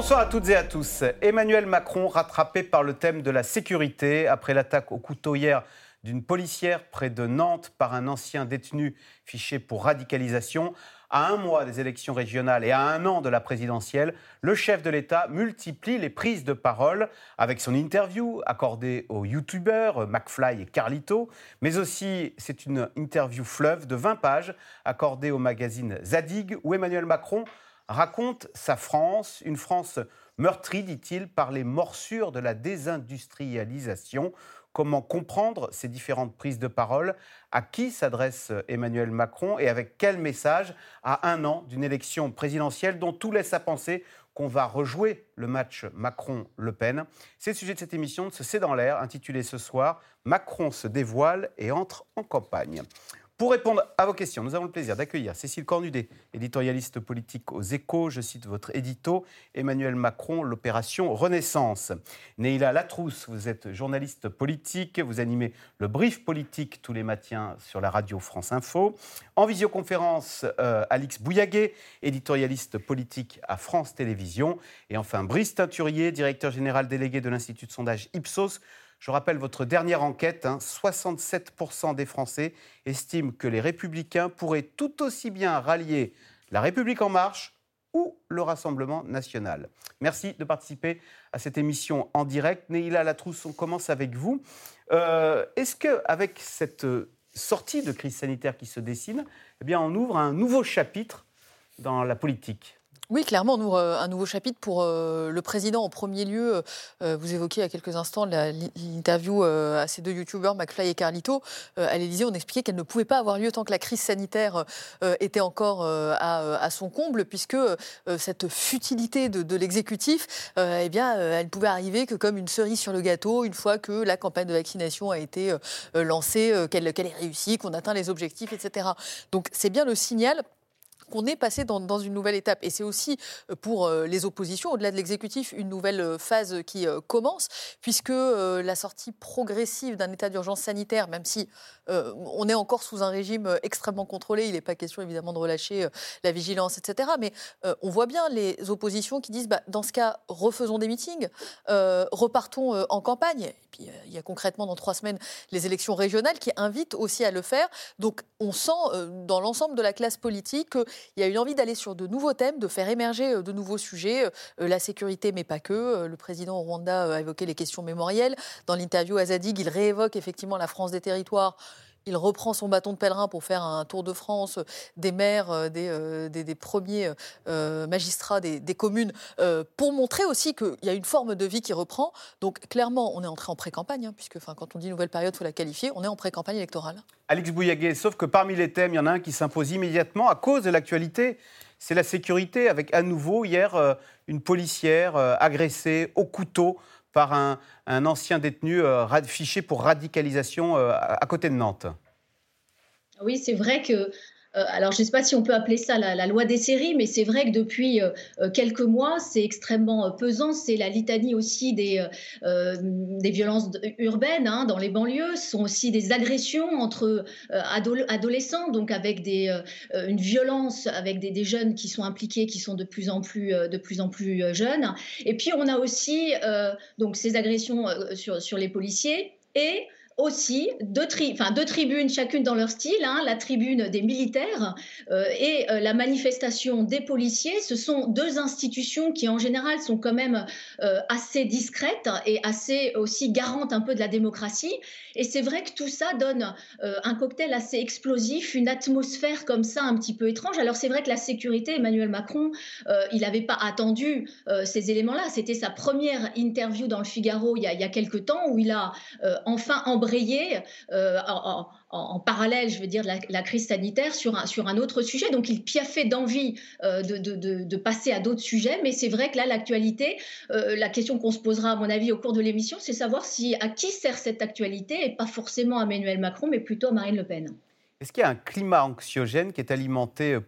Bonsoir à toutes et à tous. Emmanuel Macron rattrapé par le thème de la sécurité après l'attaque au couteau hier d'une policière près de Nantes par un ancien détenu fiché pour radicalisation. À un mois des élections régionales et à un an de la présidentielle, le chef de l'État multiplie les prises de parole avec son interview accordée aux youtubeurs McFly et Carlito, mais aussi c'est une interview fleuve de 20 pages accordée au magazine Zadig où Emmanuel Macron raconte sa France, une France meurtrie, dit-il, par les morsures de la désindustrialisation. Comment comprendre ces différentes prises de parole? À qui s'adresse Emmanuel Macron? Et avec quel message? À un an d'une élection présidentielle dont tout laisse à penser qu'on va rejouer le match Macron-Le Pen C'est le sujet de cette émission de ce C'est dans l'air, intitulée ce soir Macron se dévoile et entre en campagne. Pour répondre à vos questions, nous avons le plaisir d'accueillir Cécile Cornudet, éditorialiste politique aux Échos. Je cite votre édito Emmanuel Macron, l'opération Renaissance. Neila Latrousse, vous êtes journaliste politique, vous animez le brief politique tous les matins sur la radio France Info. En visioconférence, euh, Alix Bouillaguet, éditorialiste politique à France Télévisions. Et enfin, Brice Teinturier, directeur général délégué de l'Institut de sondage Ipsos. Je rappelle votre dernière enquête, 67% hein, des Français estiment que les républicains pourraient tout aussi bien rallier la République en marche ou le Rassemblement national. Merci de participer à cette émission en direct. Neila Latrousse, on commence avec vous. Euh, est-ce qu'avec cette sortie de crise sanitaire qui se dessine, eh on ouvre un nouveau chapitre dans la politique? Oui, clairement, euh, un nouveau chapitre pour euh, le président. En premier lieu, euh, vous évoquiez il y a quelques instants l'interview à ces deux youtubeurs, McFly et Carlito. à l'Élysée, on expliquait qu'elle ne pouvait pas avoir lieu tant que la crise sanitaire était encore à, son comble, puisque cette futilité de, l'exécutif, eh bien, elle pouvait arriver que comme une cerise sur le gâteau, une fois que la campagne de vaccination a été lancée, qu'elle est réussie, qu'on atteint les objectifs, etc. Donc c'est bien le signal qu'on est passé dans, une nouvelle étape. Et c'est aussi euh, pour euh, les oppositions, au-delà de l'exécutif, une nouvelle euh, phase qui commence, puisque la sortie progressive d'un état d'urgence sanitaire, même si on est encore sous un régime extrêmement contrôlé, il n'est pas question évidemment de relâcher la vigilance, etc. Mais on voit bien les oppositions qui disent, bah, dans ce cas, refaisons des meetings, repartons en campagne. Et puis il y a concrètement dans trois semaines les élections régionales qui invitent aussi à le faire. Donc on sent dans l'ensemble de la classe politique que il y a une envie d'aller sur de nouveaux thèmes, de faire émerger euh, de nouveaux sujets, euh, euh, la sécurité, mais pas que. Le président Rwanda a évoqué les questions mémorielles. Dans l'interview à Zadig, il réévoque effectivement la France des territoires il reprend son bâton de pèlerin pour faire un tour de France des maires, euh, euh, des, des, premiers euh, magistrats des, communes, pour montrer aussi qu'il y a une forme de vie qui reprend. Donc clairement, on est entré en pré-campagne, hein, puisque quand on dit nouvelle période, il faut la qualifier, on est en pré-campagne électorale. Alex Bouillaguet, sauf que parmi les thèmes, il y en a un qui s'impose immédiatement à cause de l'actualité. C'est la sécurité, avec à nouveau hier une policière agressée au couteau par un, ancien détenu euh, fiché pour radicalisation euh, à côté de Nantes. Oui, c'est vrai que alors, je ne sais pas si on peut appeler ça la, loi des séries, mais c'est vrai que depuis euh, euh, quelques mois, c'est extrêmement pesant. C'est la litanie aussi des, des violences urbaines hein, dans les banlieues. Ce sont aussi des agressions entre adolescents, donc avec des, une violence avec des, des, jeunes qui sont impliqués, qui sont de plus en plus, de plus, en plus jeunes. Et puis, on a aussi donc ces agressions sur, sur les policiers et aussi deux, tribunes, chacune dans leur style, hein, la tribune des militaires euh, et euh, la manifestation des policiers. Ce sont deux institutions qui, en général, sont quand même euh, assez discrètes et assez aussi garantes un peu de la démocratie. Et c'est vrai que tout ça donne un cocktail assez explosif, une atmosphère comme ça un petit peu étrange. Alors c'est vrai que la sécurité, Emmanuel Macron, il n'avait pas attendu ces éléments-là. C'était sa première interview dans le Figaro il y a, il y a quelques temps où il a enfin embrayé euh, en, parallèle, je veux dire, la, la crise sanitaire sur un, autre sujet. Donc, il piaffait d'envie euh, de, de, passer à d'autres sujets. Mais c'est vrai que là, l'actualité, euh, la question qu'on se posera, à mon avis, au cours de l'émission, c'est savoir si, à qui sert cette actualité, et pas forcément à Emmanuel Macron, mais plutôt à Marine Le Pen. Est-ce qu'il y a un climat anxiogène qui est alimenté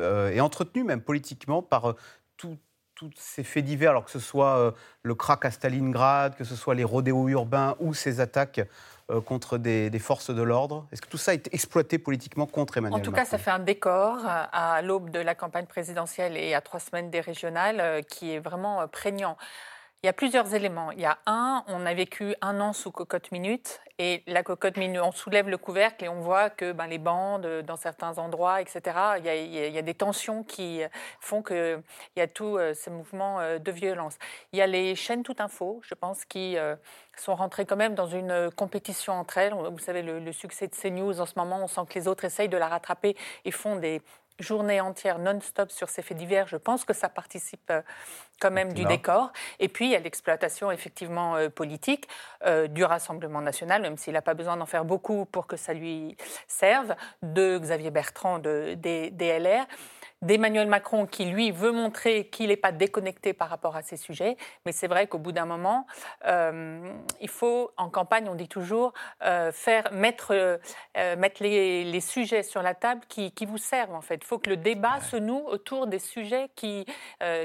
et entretenu même politiquement par tous ces faits divers, alors que ce soit le crack à Stalingrad, que ce soit les rodéos urbains ou ces attaques contre des, forces de l'ordre? Est-ce que tout ça est exploité politiquement contre Emmanuel Macron En tout cas, ça fait un décor à l'aube de la campagne présidentielle et à trois semaines des régionales qui est vraiment prégnant. Il y a plusieurs éléments. Il y a un, on a vécu un an sous cocotte minute et la cocotte minute, on soulève le couvercle et on voit que ben, les bandes dans certains endroits, etc. Il y, a, des tensions qui font qu'il y a tous euh, ces mouvements euh, de violence. Il y a les chaînes tout info, je pense, qui euh, sont rentrées quand même dans une compétition entre elles. Vous savez, le, succès de CNews en ce moment, on sent que les autres essayent de la rattraper et font des journée entière non-stop sur ces faits divers, je pense que ça participe euh, quand même du décor. Et puis, il y a l'exploitation effectivement euh, politique euh, du Rassemblement national, même s'il n'a pas besoin d'en faire beaucoup pour que ça lui serve, de Xavier Bertrand de, des DLR d'Emmanuel Macron qui, lui, veut montrer qu'il n'est pas déconnecté par rapport à ces sujets. Mais c'est vrai qu'au bout d'un moment, euh, il faut, en campagne, on dit toujours, euh, faire, mettre, euh, mettre les, les, sujets sur la table qui, qui vous servent, en fait. Il faut que le débat se noue autour des sujets qui,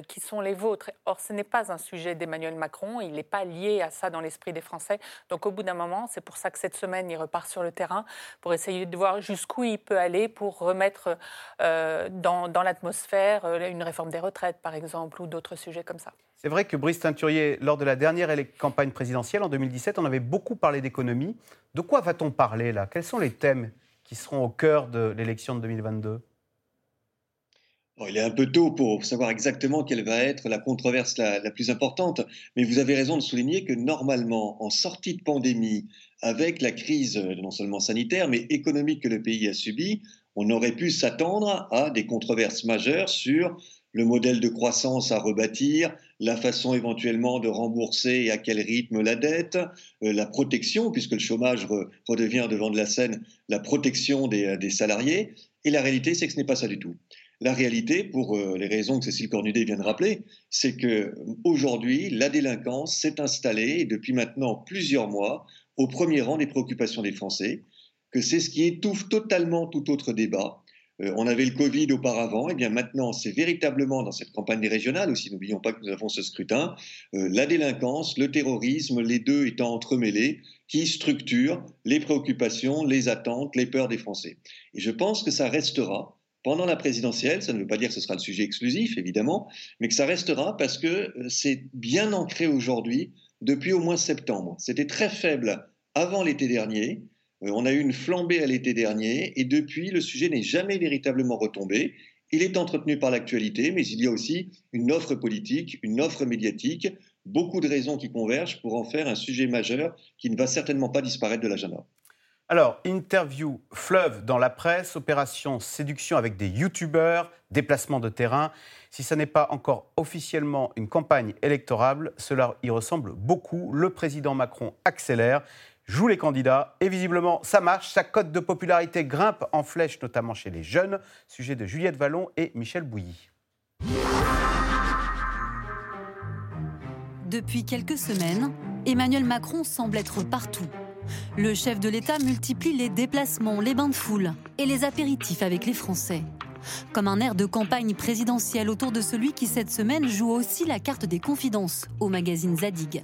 qui sont les vôtres. Or, ce n'est pas un sujet d'Emmanuel Macron. Il n'est pas lié à ça dans l'esprit des Français. Donc, au bout d'un moment, c'est pour ça que cette semaine, il repart sur le terrain pour essayer de voir jusqu'où il peut aller pour remettre dans, dans l'atmosphère, euh, une réforme des retraites par exemple, ou d'autres sujets comme ça. C'est vrai que Brice Teinturier, lors de la dernière campagne présidentielle en 2017, on avait beaucoup parlé d'économie. De quoi va-t-on parler là? Quels sont les thèmes qui seront au cœur de l'élection de 2022 il est un peu tôt pour savoir exactement quelle va être la controverse la, la, plus importante, mais vous avez raison de souligner que normalement, en sortie de pandémie, avec la crise non seulement sanitaire, mais économique que le pays a subie, on aurait pu s'attendre à des controverses majeures sur le modèle de croissance à rebâtir, la façon éventuellement de rembourser et à quel rythme la dette, euh, la protection, puisque le chômage redevient devant de la scène, la protection des, euh, des salariés. Et la réalité, c'est que ce n'est pas ça du tout. La réalité, pour euh, les raisons que Cécile Cornudet vient de rappeler, c'est que aujourd'hui, la délinquance s'est installée depuis maintenant plusieurs mois au premier rang des préoccupations des Français que c'est ce qui étouffe totalement tout autre débat. Euh, on avait le Covid auparavant, et bien maintenant, c'est véritablement dans cette campagne des régionales aussi, n'oublions pas que nous avons ce scrutin, euh, la délinquance, le terrorisme, les deux étant entremêlés, qui structurent les préoccupations, les attentes, les peurs des Français. Et je pense que ça restera pendant la présidentielle, ça ne veut pas dire que ce sera le sujet exclusif, évidemment, mais que ça restera parce que euh, c'est bien ancré aujourd'hui depuis au moins septembre. C'était très faible avant l'été dernier, on a eu une flambée à l'été dernier et depuis, le sujet n'est jamais véritablement retombé. Il est entretenu par l'actualité, mais il y a aussi une offre politique, une offre médiatique, beaucoup de raisons qui convergent pour en faire un sujet majeur qui ne va certainement pas disparaître de l'agenda. Alors, interview fleuve dans la presse, opération séduction avec des youtubeurs, déplacement de terrain. Si ça n'est pas encore officiellement une campagne électorale, cela y ressemble beaucoup. Le président Macron accélère joue les candidats. Et visiblement, ça marche. Sa cote de popularité grimpe en flèche, notamment chez les jeunes. Sujet de Juliette Vallon et Michel Bouilly. Depuis quelques semaines, Emmanuel Macron semble être partout. Le chef de l'État multiplie les déplacements, les bains de foule et les apéritifs avec les Français. Comme un air de campagne présidentielle autour de celui qui, cette semaine, joue aussi la carte des confidences au magazine Zadig.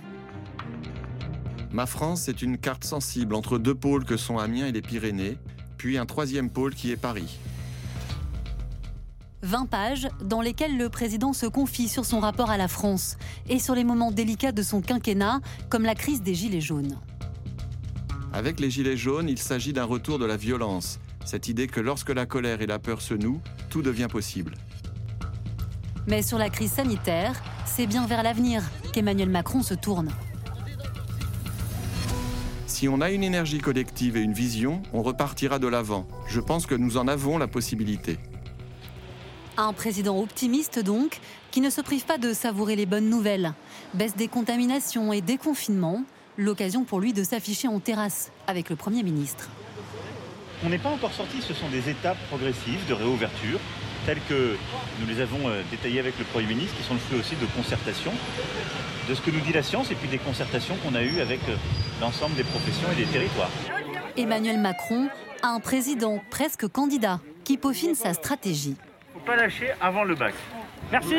Ma France, c'est une carte sensible entre deux pôles que sont Amiens et les Pyrénées, puis un troisième pôle qui est Paris. 20 pages dans lesquelles le président se confie sur son rapport à la France et sur les moments délicats de son quinquennat, comme la crise des Gilets jaunes. Avec les Gilets jaunes, il s'agit d'un retour de la violence, cette idée que lorsque la colère et la peur se nouent, tout devient possible. Mais sur la crise sanitaire, c'est bien vers l'avenir qu'Emmanuel Macron se tourne. Si on a une énergie collective et une vision, on repartira de l'avant. Je pense que nous en avons la possibilité. Un président optimiste donc, qui ne se prive pas de savourer les bonnes nouvelles. Baisse des contaminations et des confinements, l'occasion pour lui de s'afficher en terrasse avec le Premier ministre. On n'est pas encore sorti, ce sont des étapes progressives de réouverture, telles que nous les avons euh, détaillées avec le Premier ministre, qui sont le fruit aussi de concertation de ce que nous dit la science et puis des concertations qu'on a eues avec euh, l'ensemble des professions et des territoires. Emmanuel Macron a un président presque candidat qui peaufine sa stratégie. Il ne faut pas lâcher avant le bac. Merci.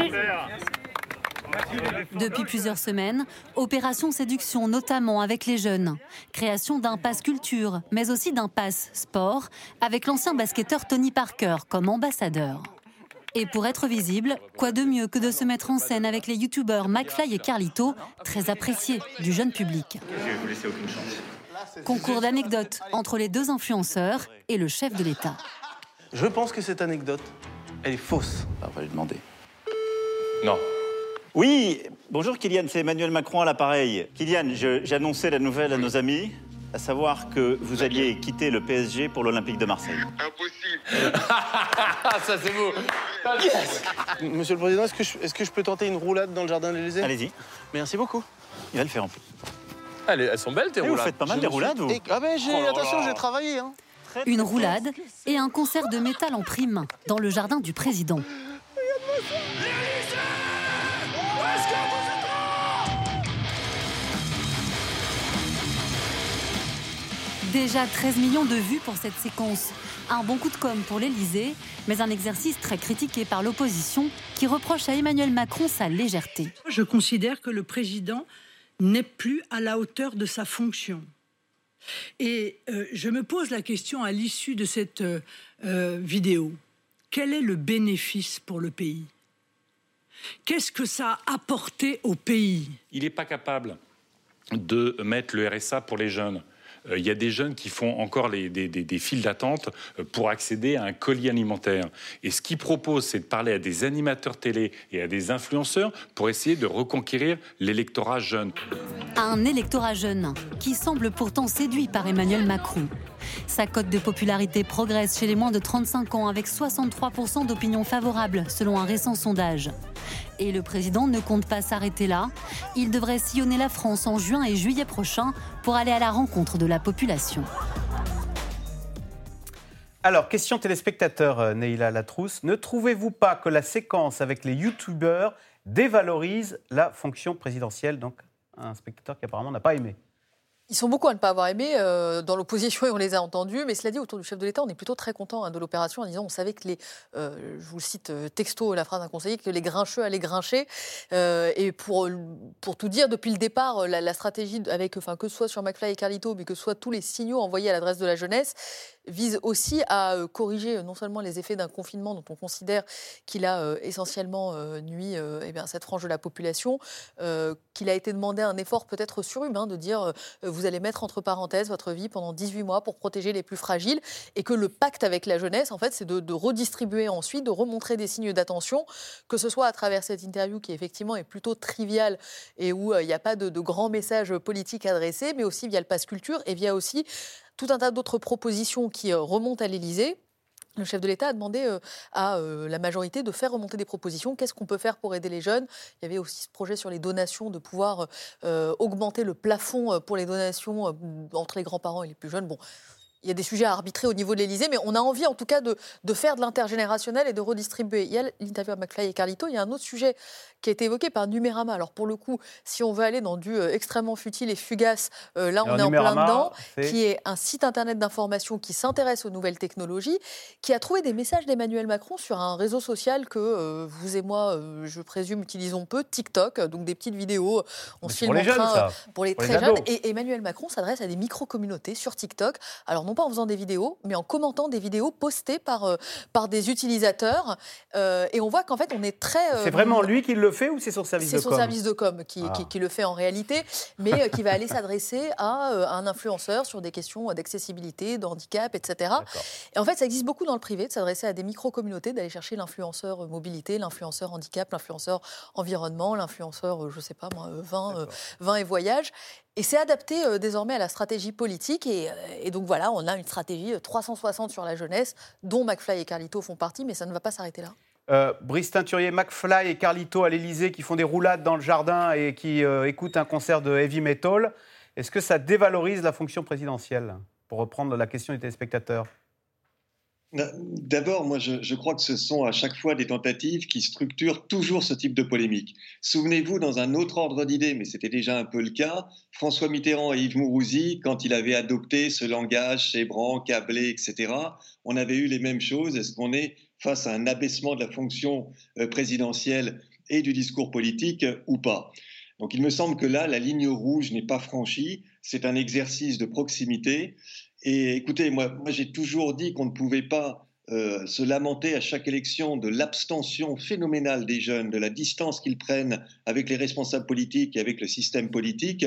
Depuis plusieurs semaines, opération séduction notamment avec les jeunes. Création d'un pass culture, mais aussi d'un pass sport, avec l'ancien basketteur Tony Parker comme ambassadeur. Et pour être visible, quoi de mieux que de se mettre en scène avec les youtubeurs McFly et Carlito, très appréciés du jeune public. Concours d'anecdotes entre les deux influenceurs et le chef de l'État. Je pense que cette anecdote, elle est fausse. On va lui demander. Non. Oui, bonjour Kylian, c'est Emmanuel Macron à l'appareil. Kylian, j'ai annoncé la nouvelle à nos amis, à savoir que vous alliez quitter le PSG pour l'Olympique de Marseille. Impossible. Ça c'est beau. Monsieur le Président, est-ce que, je, est que je peux tenter une roulade dans le jardin de l'Élysée? Allez-y. Merci beaucoup. Il va le faire en plus. Allez, elles sont belles tes Et roulades. vous faites pas mal des roulades, vous Ah ben j'ai, Oh attention, j'ai travaillé. Hein. Une roulade et un concert de métal en prime dans le jardin du président. Déjà 13 millions de vues pour cette séquence. Un bon coup de com' pour l'Elysée, mais un exercice très critiqué par l'opposition qui reproche à Emmanuel Macron sa légèreté. Je considère que le président n'est plus à la hauteur de sa fonction. Et euh, je me pose la question à l'issue de cette euh, euh, vidéo. Quel est le bénéfice pour le pays? Qu'est-ce que ça a apporté au pays? Il n'est pas capable de mettre le RSA pour les jeunes. Euh, Il y a des jeunes qui font encore des, files d'attente euh, pour accéder à un colis alimentaire. Et ce qu'il propose, c'est de parler à des animateurs télé et à des influenceurs pour essayer de reconquérir l'électorat jeune. Un électorat jeune qui semble pourtant séduit par Emmanuel Macron. Sa cote de popularité progresse chez les moins de 35 ans avec 63% d'opinion favorable selon un récent sondage. Et le président ne compte pas s'arrêter là. Il devrait sillonner la France en juin et juillet prochain pour aller à la rencontre de la population. Alors, question téléspectateur, euh, Neila Latrousse. Ne trouvez-vous pas que la séquence avec les youtubeurs dévalorise la fonction présidentielle? Donc, un spectateur qui apparemment n'a pas aimé. Ils sont beaucoup à ne pas avoir aimé euh, dans l'opposition et on les a entendus. Mais cela dit, autour du chef de l'État, on est plutôt très content hein, de l'opération en disant on savait que les, euh, je vous le cite euh, texto la phrase d'un conseiller, que les grincheux allaient grincher. Et pour, pour tout dire, depuis le départ, la, la stratégie avec, enfin, que ce soit sur McFly et Carlito, mais que ce soit tous les signaux envoyés à l'adresse de la jeunesse, vise aussi à euh, corriger euh, non seulement les effets d'un confinement dont on considère qu'il a euh, essentiellement nuit eh bien, à cette frange de la population, qu'il a été demandé un effort peut-être surhumain de dire vous allez mettre entre parenthèses votre vie pendant 18 mois pour protéger les plus fragiles et que le pacte avec la jeunesse, en fait, c'est de, redistribuer ensuite, de remontrer des signes d'attention, que ce soit à travers cette interview qui effectivement est plutôt triviale et où il n'y a pas de, de grands messages politiques adressés, mais aussi via le pass culture et via aussi tout un tas d'autres propositions qui euh, remontent à l'Élysée. Le chef de l'État a demandé euh, à euh, la majorité de faire remonter des propositions. Qu'est-ce qu'on peut faire pour aider les jeunes? Il y avait aussi ce projet sur les donations, de pouvoir augmenter le plafond pour les donations entre les grands-parents et les plus jeunes. Il y a des sujets à arbitrer au niveau de l'Élysée, mais on a envie en tout cas de, de faire de l'intergénérationnel et de redistribuer. Il y a l'interview à McFly et Carlito, il y a un autre sujet qui a été évoqué par Numérama. Alors pour le coup, si on veut aller dans du euh, extrêmement futile et fugace, euh, là on Alors, est en plein dedans, c'est- qui est un site internet d'information qui s'intéresse aux nouvelles technologies, qui a trouvé des messages d'Emmanuel Macron sur un réseau social que euh, vous et moi, je présume, utilisons peu, TikTok, donc des petites vidéos, on se pour filme les en jeunes, train, ça. pour les Pour les très jeunes. Et Emmanuel Macron s'adresse à des micro-communautés sur TikTok. Alors, non pas en faisant des vidéos, mais en commentant des vidéos postées par, euh, par des utilisateurs. Euh, et on voit qu'en fait, on est très. euh, C'est vraiment lui qui le fait ou c'est son service c'est de son com? service de com qui, Ah. qui- qui le fait en réalité, mais qui va aller s'adresser à un influenceur sur des questions d'accessibilité, de handicap, etc. Et en fait, ça existe beaucoup dans le privé de s'adresser à des micro-communautés, d'aller chercher l'influenceur mobilité, l'influenceur handicap, l'influenceur environnement, l'influenceur, je sais pas moi, vin, vin et voyage. Et c'est adapté euh, désormais à la stratégie politique. Et, euh, et donc voilà, on a une stratégie euh, 360 sur la jeunesse, dont McFly et Carlito font partie, mais ça ne va pas s'arrêter là. Euh, Brice Teinturier, McFly et Carlito à l'Elysée qui font des roulades dans le jardin et qui euh, écoutent un concert de heavy metal. Est-ce que ça dévalorise la fonction présidentielle? Pour reprendre la question des téléspectateurs. D'abord, moi, je, crois que ce sont à chaque fois des tentatives qui structurent toujours ce type de polémique. Souvenez-vous, dans un autre ordre d'idées, mais c'était déjà un peu le cas, François Mitterrand et Yves Mourouzi, quand il avait adopté ce langage chébrant, câblé, etc., on avait eu les mêmes choses. Est-ce qu'on est face à un abaissement de la fonction euh, présidentielle et du discours politique ou pas? Donc il me semble que là, la ligne rouge n'est pas franchie, c'est un exercice de proximité. Et écoutez, moi, j'ai toujours dit qu'on ne pouvait pas euh, se lamenter à chaque élection de l'abstention phénoménale des jeunes, de la distance qu'ils prennent avec les responsables politiques et avec le système politique,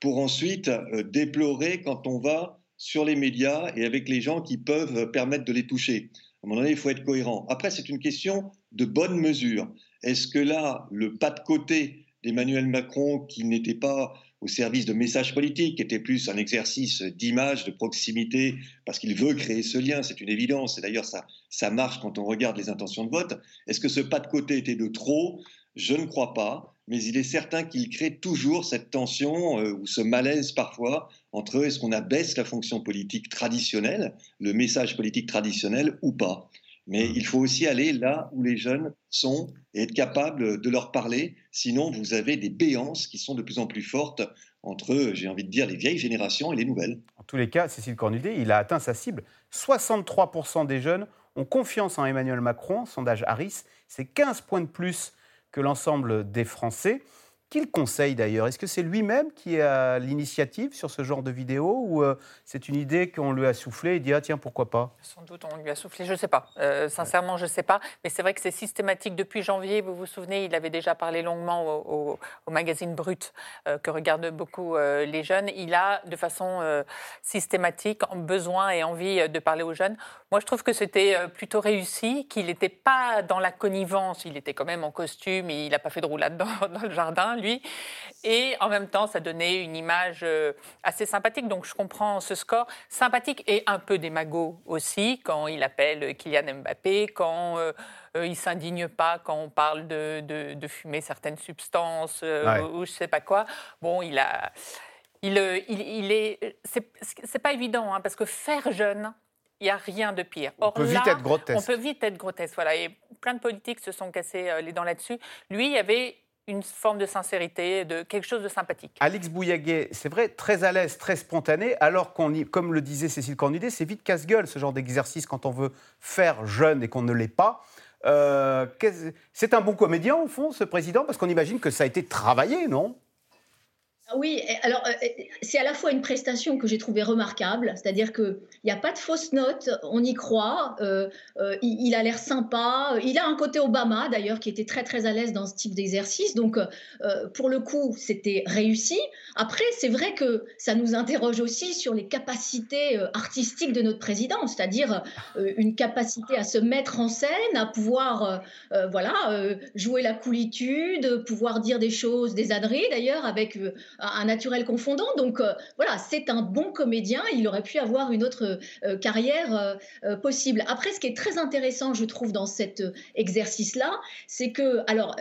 pour ensuite euh, déplorer quand on va sur les médias et avec les gens qui peuvent permettre de les toucher. À un moment donné, il faut être cohérent. Après, c'est une question de bonne mesure. Est-ce que là, le pas de côté d'Emmanuel Macron, qui n'était pas au service de messages politiques, qui était plus un exercice d'image, de proximité, parce qu'il veut créer ce lien, c'est une évidence, et d'ailleurs ça, ça marche quand on regarde les intentions de vote. Est-ce que ce pas de côté était de trop? Je ne crois pas, mais il est certain qu'il crée toujours cette tension euh, ou ce malaise parfois entre est-ce qu'on abaisse la fonction politique traditionnelle, le message politique traditionnel ou pas? Mais il faut aussi aller là où les jeunes sont et être capable de leur parler. Sinon, vous avez des béances qui sont de plus en plus fortes entre, j'ai envie de dire, les vieilles générations et les nouvelles. En tous les cas, Cécile Cornudet, il a atteint sa cible. 63% des jeunes ont confiance en Emmanuel Macron. Sondage Harris, c'est 15 points de plus que l'ensemble des Français. Qu'il conseille d'ailleurs Est-ce que c'est lui-même qui a l'initiative sur ce genre de vidéo ou euh, c'est une idée qu'on lui a soufflé et dit ah tiens pourquoi pas? Sans doute on lui a soufflé, je ne sais pas. Euh, sincèrement je ne sais pas, mais c'est vrai que c'est systématique depuis janvier. Vous vous souvenez, il avait déjà parlé longuement au, magazine Brut euh, que regardent beaucoup les jeunes. Il a de façon systématique besoin et envie de parler aux jeunes. Moi je trouve que c'était plutôt réussi, qu'il n'était pas dans la connivence. Il était quand même en costume, et il n'a pas fait de roulade dans le jardin lui. Et en même temps, ça donnait une image euh, assez sympathique. Donc je comprends ce score. Sympathique et un peu démago aussi, quand il appelle Kylian Mbappé, quand euh, euh, il ne s'indigne pas quand on parle de, de, fumer certaines substances ou, je ne sais pas quoi. Bon, il a. Il, il, est. C'est pas évident, hein, parce que faire jeune, il n'y a rien de pire. on peut vite être grotesque. On peut vite être grotesque, voilà. Et plein de politiques se sont cassés les dents là-dessus. Lui, il y avait une forme de sincérité, de quelque chose de sympathique. Alix Bouillaguet, c'est vrai, très à l'aise, très spontané, alors qu'on, comme le disait Cécile Cornudet, c'est vite casse-gueule ce genre d'exercice quand on veut faire jeune et qu'on ne l'est pas. Euh, c'est un bon comédien au fond, ce président, parce qu'on imagine que ça a été travaillé, non? Oui, alors euh, euh, c'est à la fois une prestation que j'ai trouvée remarquable, c'est-à-dire qu'il n'y a pas de fausses notes, on y croit, euh, il, a l'air sympa, il a un côté Obama d'ailleurs qui était très très à l'aise dans ce type d'exercice, donc pour le coup c'était réussi. Après c'est vrai que ça nous interroge aussi sur les capacités artistiques de notre président, c'est-à-dire une capacité à se mettre en scène, à pouvoir voilà jouer la coolitude, pouvoir dire des choses, des âneries d'ailleurs avec un naturel confondant. Donc euh, voilà, c'est un bon comédien. Il aurait pu avoir une autre euh, carrière euh, possible. Après, ce qui est très intéressant, je trouve, dans cet exercice-là, c'est que, alors,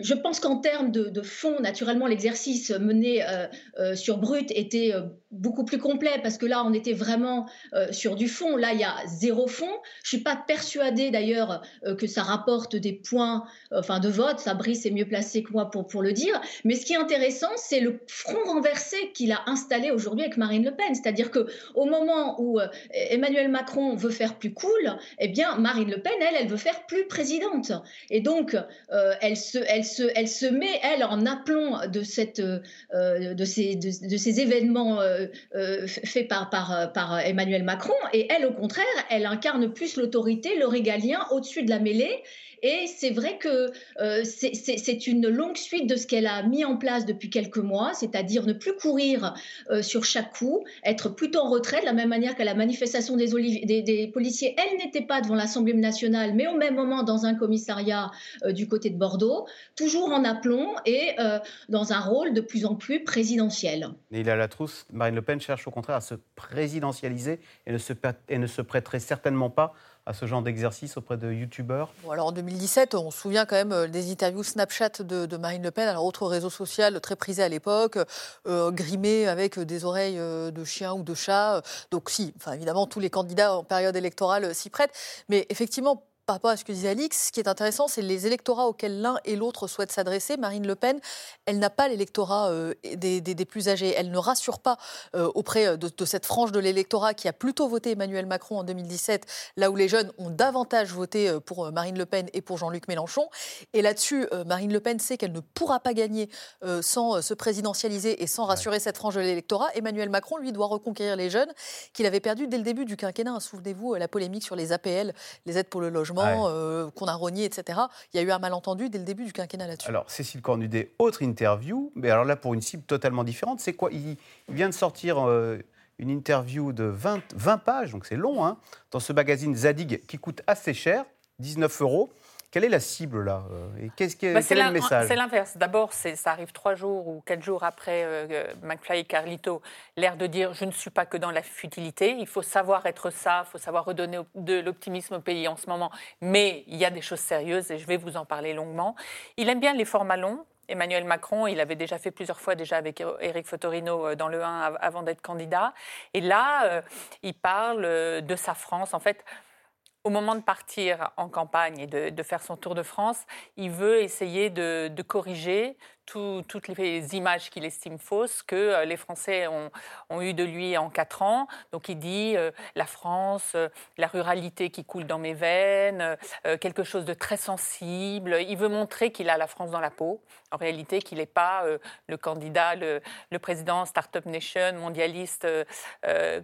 je pense qu'en termes de, fond, naturellement, l'exercice mené euh, euh, sur Brut était euh, beaucoup plus complet parce que là, on était vraiment sur du fond. Là, il y a zéro fond. Je ne suis pas persuadée d'ailleurs que ça rapporte des points enfin, de vote. Fabrice est mieux placé que moi pour, pour le dire. Mais ce qui est intéressant, c'est le front renversé qu'il a installé aujourd'hui avec Marine Le Pen. C'est-à-dire qu'au moment où Emmanuel Macron veut faire plus cool, eh bien, Marine Le Pen, elle, elle veut faire plus présidente. Et donc, elle se elle se met, elle, en aplomb de, cette, euh, de, ces, événements euh, euh, faits par, par, par Emmanuel Macron. Et elle, au contraire, elle incarne plus l'autorité, le régalien au-dessus de la mêlée. Et c'est vrai que euh, c'est une longue suite de ce qu'elle a mis en place depuis quelques mois, c'est-à-dire ne plus courir euh, sur chaque coup, être plutôt en retrait, de la même manière qu'à la manifestation des, policiers, elle n'était pas devant l'Assemblée nationale, mais au même moment dans un commissariat euh, du côté de Bordeaux, toujours en aplomb et dans un rôle de plus en plus présidentiel. Et il a la trousse, Marine Le Pen cherche au contraire à se présidentialiser et ne se prêterait certainement pas à ce genre d'exercice auprès de youtubeurs? Alors en 2017, on se souvient quand même euh, des interviews Snapchat de, Marine Le Pen, alors autre réseau social très prisé à l'époque, euh, grimé avec des oreilles euh, de chien ou de chat. Donc si, enfin, évidemment, tous les candidats en période électorale s'y prêtent. Mais effectivement, par rapport à ce que disait Alix, ce qui est intéressant, c'est les électorats auxquels l'un et l'autre souhaitent s'adresser. Marine Le Pen, elle n'a pas l'électorat euh, des, plus âgés. Elle ne rassure pas euh, auprès de, cette frange de l'électorat qui a plutôt voté Emmanuel Macron en 2017, là où les jeunes ont davantage voté euh, pour Marine Le Pen et pour Jean-Luc Mélenchon. Et là-dessus, Marine Le Pen sait qu'elle ne pourra pas gagner sans se présidentialiser et sans rassurer cette frange de l'électorat. Emmanuel Macron, lui, doit reconquérir les jeunes qu'il avait perdus dès le début du quinquennat. Souvenez-vous, la polémique sur les APL, les aides pour le logement euh, qu'on a rogné, etc. Il y a eu un malentendu dès le début du quinquennat là-dessus. Alors, Cécile Cornudet, autre interview, mais alors là, pour une cible totalement différente, c'est quoi? Il, vient de sortir euh, une interview de 20, 20 pages, donc c'est long, hein, dans ce magazine Zadig qui coûte assez cher, 19 euros. Quelle est la cible là euh, Et qu'est-ce qui est, bah, quel est le message C'est l'inverse. D'abord, ça arrive trois jours ou quatre jours après euh, McFly et Carlito, l'air de dire je ne suis pas que dans la futilité. Il faut savoir être ça, il faut savoir redonner de l'optimisme au pays en ce moment. Mais il y a des choses sérieuses et je vais vous en parler longuement. Il aime bien les formats longs. Emmanuel Macron, il avait déjà fait plusieurs fois déjà avec Éric Fotorino euh, dans le 1 avant d'être candidat. Et là, il parle de sa France. En fait, au moment de partir en campagne et de, faire son tour de France, il veut essayer de, corriger toutes les images qu'il estime fausses que euh, les Français ont, eues de lui en quatre ans. Donc il dit euh, la France, euh, la ruralité qui coule dans mes veines, quelque chose de très sensible. Il veut montrer qu'il a la France dans la peau. En réalité, qu'il n'est pas le candidat, le, président Startup Nation mondialiste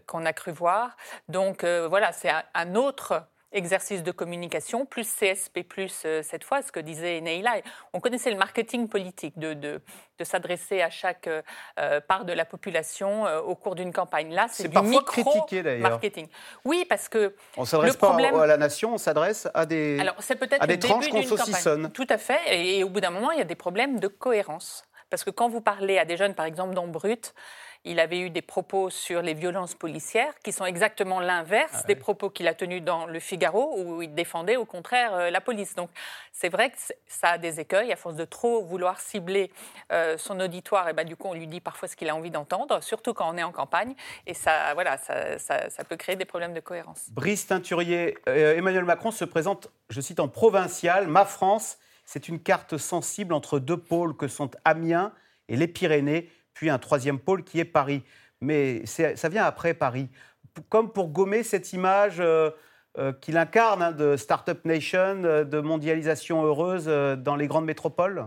qu'on a cru voir. Donc voilà, c'est un autre exercice de communication, plus CSP, plus euh, cette fois, ce que disait Neila. On connaissait le marketing politique, de, de, s'adresser à chaque euh, euh, part de la population au cours d'une campagne. Là, c'est du micro-marketing. Oui, parce que. On ne s'adresse pas à la nation, on s'adresse à des, Alors, c'est peut-être à des tranches qu'on saucissonne. Tout à fait. Et, et, au bout d'un moment, il y a des problèmes de cohérence. Parce que quand vous parlez à des jeunes, par exemple, dans Brut, il avait eu des propos sur les violences policières qui sont exactement l'inverse ah des propos qu'il a tenus dans Le Figaro où il défendait au contraire euh, la police. Donc c'est vrai que ça a des écueils à force de trop vouloir cibler euh, son auditoire. Et ben, du coup, on lui dit parfois ce qu'il a envie d'entendre, surtout quand on est en campagne. Et ça, voilà, ça, peut créer des problèmes de cohérence. Brice Teinturier, euh, Emmanuel Macron se présente, je cite, en provincial. Ma France, c'est une carte sensible entre deux pôles que sont Amiens et les Pyrénées puis un troisième pôle qui est Paris. Mais ça vient après Paris. Comme pour gommer cette image euh, euh, qu'il incarne hein, de Startup Nation, euh, de mondialisation heureuse dans les grandes métropoles?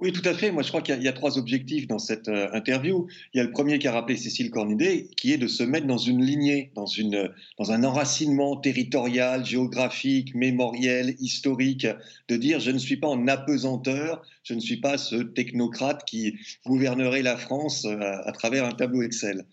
Oui, tout à fait. Moi, je crois qu'il y, a trois objectifs dans cette euh, interview. Il y a le premier qu'a rappelé Cécile Cornudet, qui est de se mettre dans une lignée, dans, une, dans un enracinement territorial, géographique, mémoriel, historique, de dire je ne suis pas en apesanteur, je ne suis pas ce technocrate qui gouvernerait la France euh, à, travers un tableau Excel.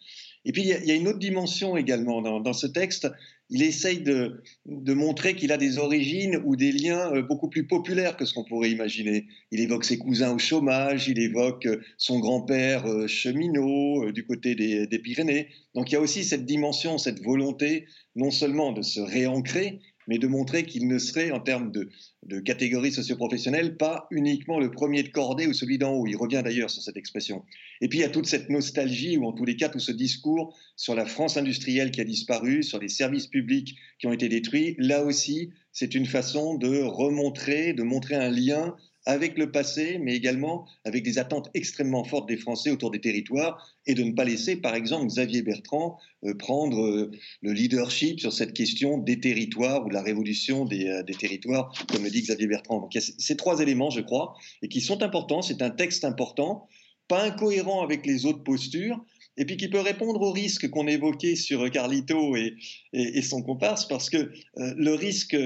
Et puis, il y, a, une autre dimension également dans ce texte, il essaye de, montrer qu'il a des origines ou des liens euh, beaucoup plus populaires que ce qu'on pourrait imaginer. Il évoque ses cousins au chômage, il évoque euh, son grand-père euh, cheminot du côté des, des, Pyrénées. Donc il y a aussi cette dimension, cette volonté non seulement de se réancrer, mais de montrer qu'il ne serait, en termes de, de catégorie socioprofessionnelle, pas uniquement le premier de cordée ou celui d'en haut. Il revient d'ailleurs sur cette expression. Et puis il y a toute cette nostalgie, ou en tous les cas tout ce discours sur la France industrielle qui a disparu, sur les services publics qui ont été détruits. Là aussi, c'est une façon de remontrer, de montrer un lien avec le passé, mais également avec des attentes extrêmement fortes des Français autour des territoires, et de ne pas laisser, par exemple, Xavier Bertrand euh, prendre euh, le leadership sur cette question des territoires ou de la révolution des, euh, des territoires, comme le dit Xavier Bertrand. Donc il y a ces trois éléments, je crois, et qui sont importants. C'est un texte important, pas incohérent avec les autres postures, et puis qui peut répondre au risque qu'on évoquait sur Carlito et, son comparse, parce que euh, le risque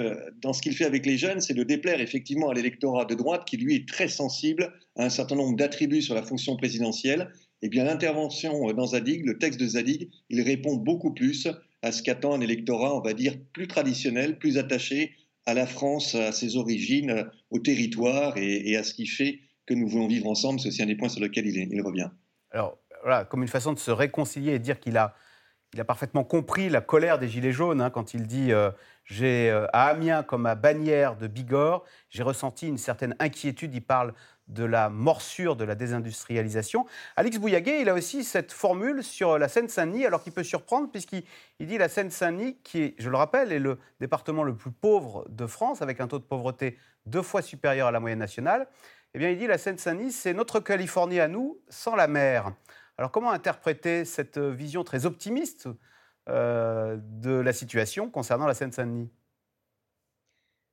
dans ce qu'il fait avec les jeunes, c'est de déplaire effectivement à l'électorat de droite qui, lui, est très sensible à un certain nombre d'attributs sur la fonction présidentielle. Eh bien l'intervention dans Zadig, le texte de Zadig, il répond beaucoup plus à ce qu'attend un électorat, on va dire, plus traditionnel, plus attaché à la France, à ses origines, au territoire et, à ce qui fait que nous voulons vivre ensemble. C'est aussi un des points sur lesquels il, il revient. Alors, comme une façon de se réconcilier et dire qu'il a, parfaitement compris la colère des Gilets jaunes hein, quand il dit euh, J'ai euh, à Amiens comme à Bagnères de Bigorre, j'ai ressenti une certaine inquiétude. Il parle de la morsure de la désindustrialisation. Alix Bouillaguet, il a aussi cette formule sur la Seine-Saint-Denis, alors qu'il peut surprendre, puisqu'il dit la Seine-Saint-Denis, qui est, je le rappelle, est le département le plus pauvre de France, avec un taux de pauvreté deux fois supérieur à la moyenne nationale. Eh bien, il dit la Seine-Saint-Denis, c'est notre Californie à nous, sans la mer. Alors, comment interpréter cette vision très optimiste euh, de la situation concernant la Seine-Saint-Denis?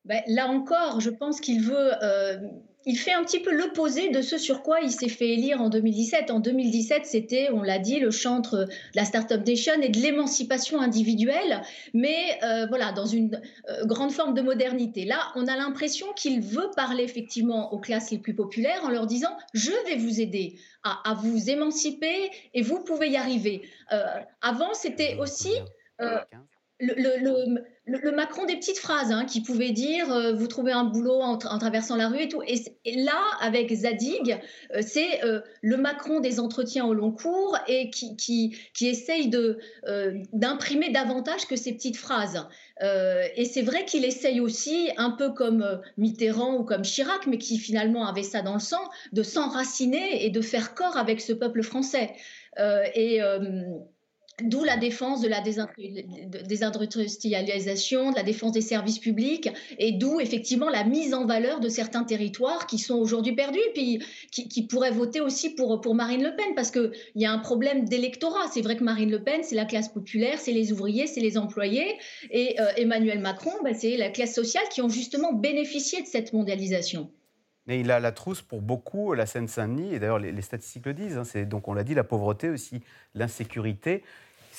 Ben, Là encore, je pense qu'il veut euh, il fait un petit peu l'opposé de ce sur quoi il s'est fait élire en 2017. En 2017, c'était, on l'a dit, le chantre de la Startup Nation et de l'émancipation individuelle, mais euh, voilà, dans une euh, grande forme de modernité. Là, on a l'impression qu'il veut parler effectivement aux classes les plus populaires en leur disant je vais vous aider à, vous émanciper et vous pouvez y arriver. Euh, avant, c'était aussi le, Macron des petites phrases hein, qui pouvait dire euh, vous trouvez un boulot en, traversant la rue et tout. Et, là, avec Zadig, euh, c'est euh, le Macron des entretiens au long cours et qui, qui, qui essaye d'imprimer davantage que ces petites phrases. et c'est vrai qu'il essaye aussi, un peu comme Mitterrand ou comme Chirac, mais qui finalement avait ça dans le sang, de s'enraciner et de faire corps avec ce peuple français. et D'où la défense de la désindustrialisation, de la défense des services publics, et d'où effectivement la mise en valeur de certains territoires qui sont aujourd'hui perdus, puis qui, pourraient voter aussi pour, Marine Le Pen, parce qu'il y a un problème d'électorat. C'est vrai que Marine Le Pen, c'est la classe populaire, c'est les ouvriers, c'est les employés, et euh, Emmanuel Macron, ben, c'est la classe sociale qui ont justement bénéficié de cette mondialisation. Mais il a la trousse pour beaucoup, la Seine-Saint-Denis, et d'ailleurs les, statistiques le disent, hein, donc on l'a dit, la pauvreté aussi, l'insécurité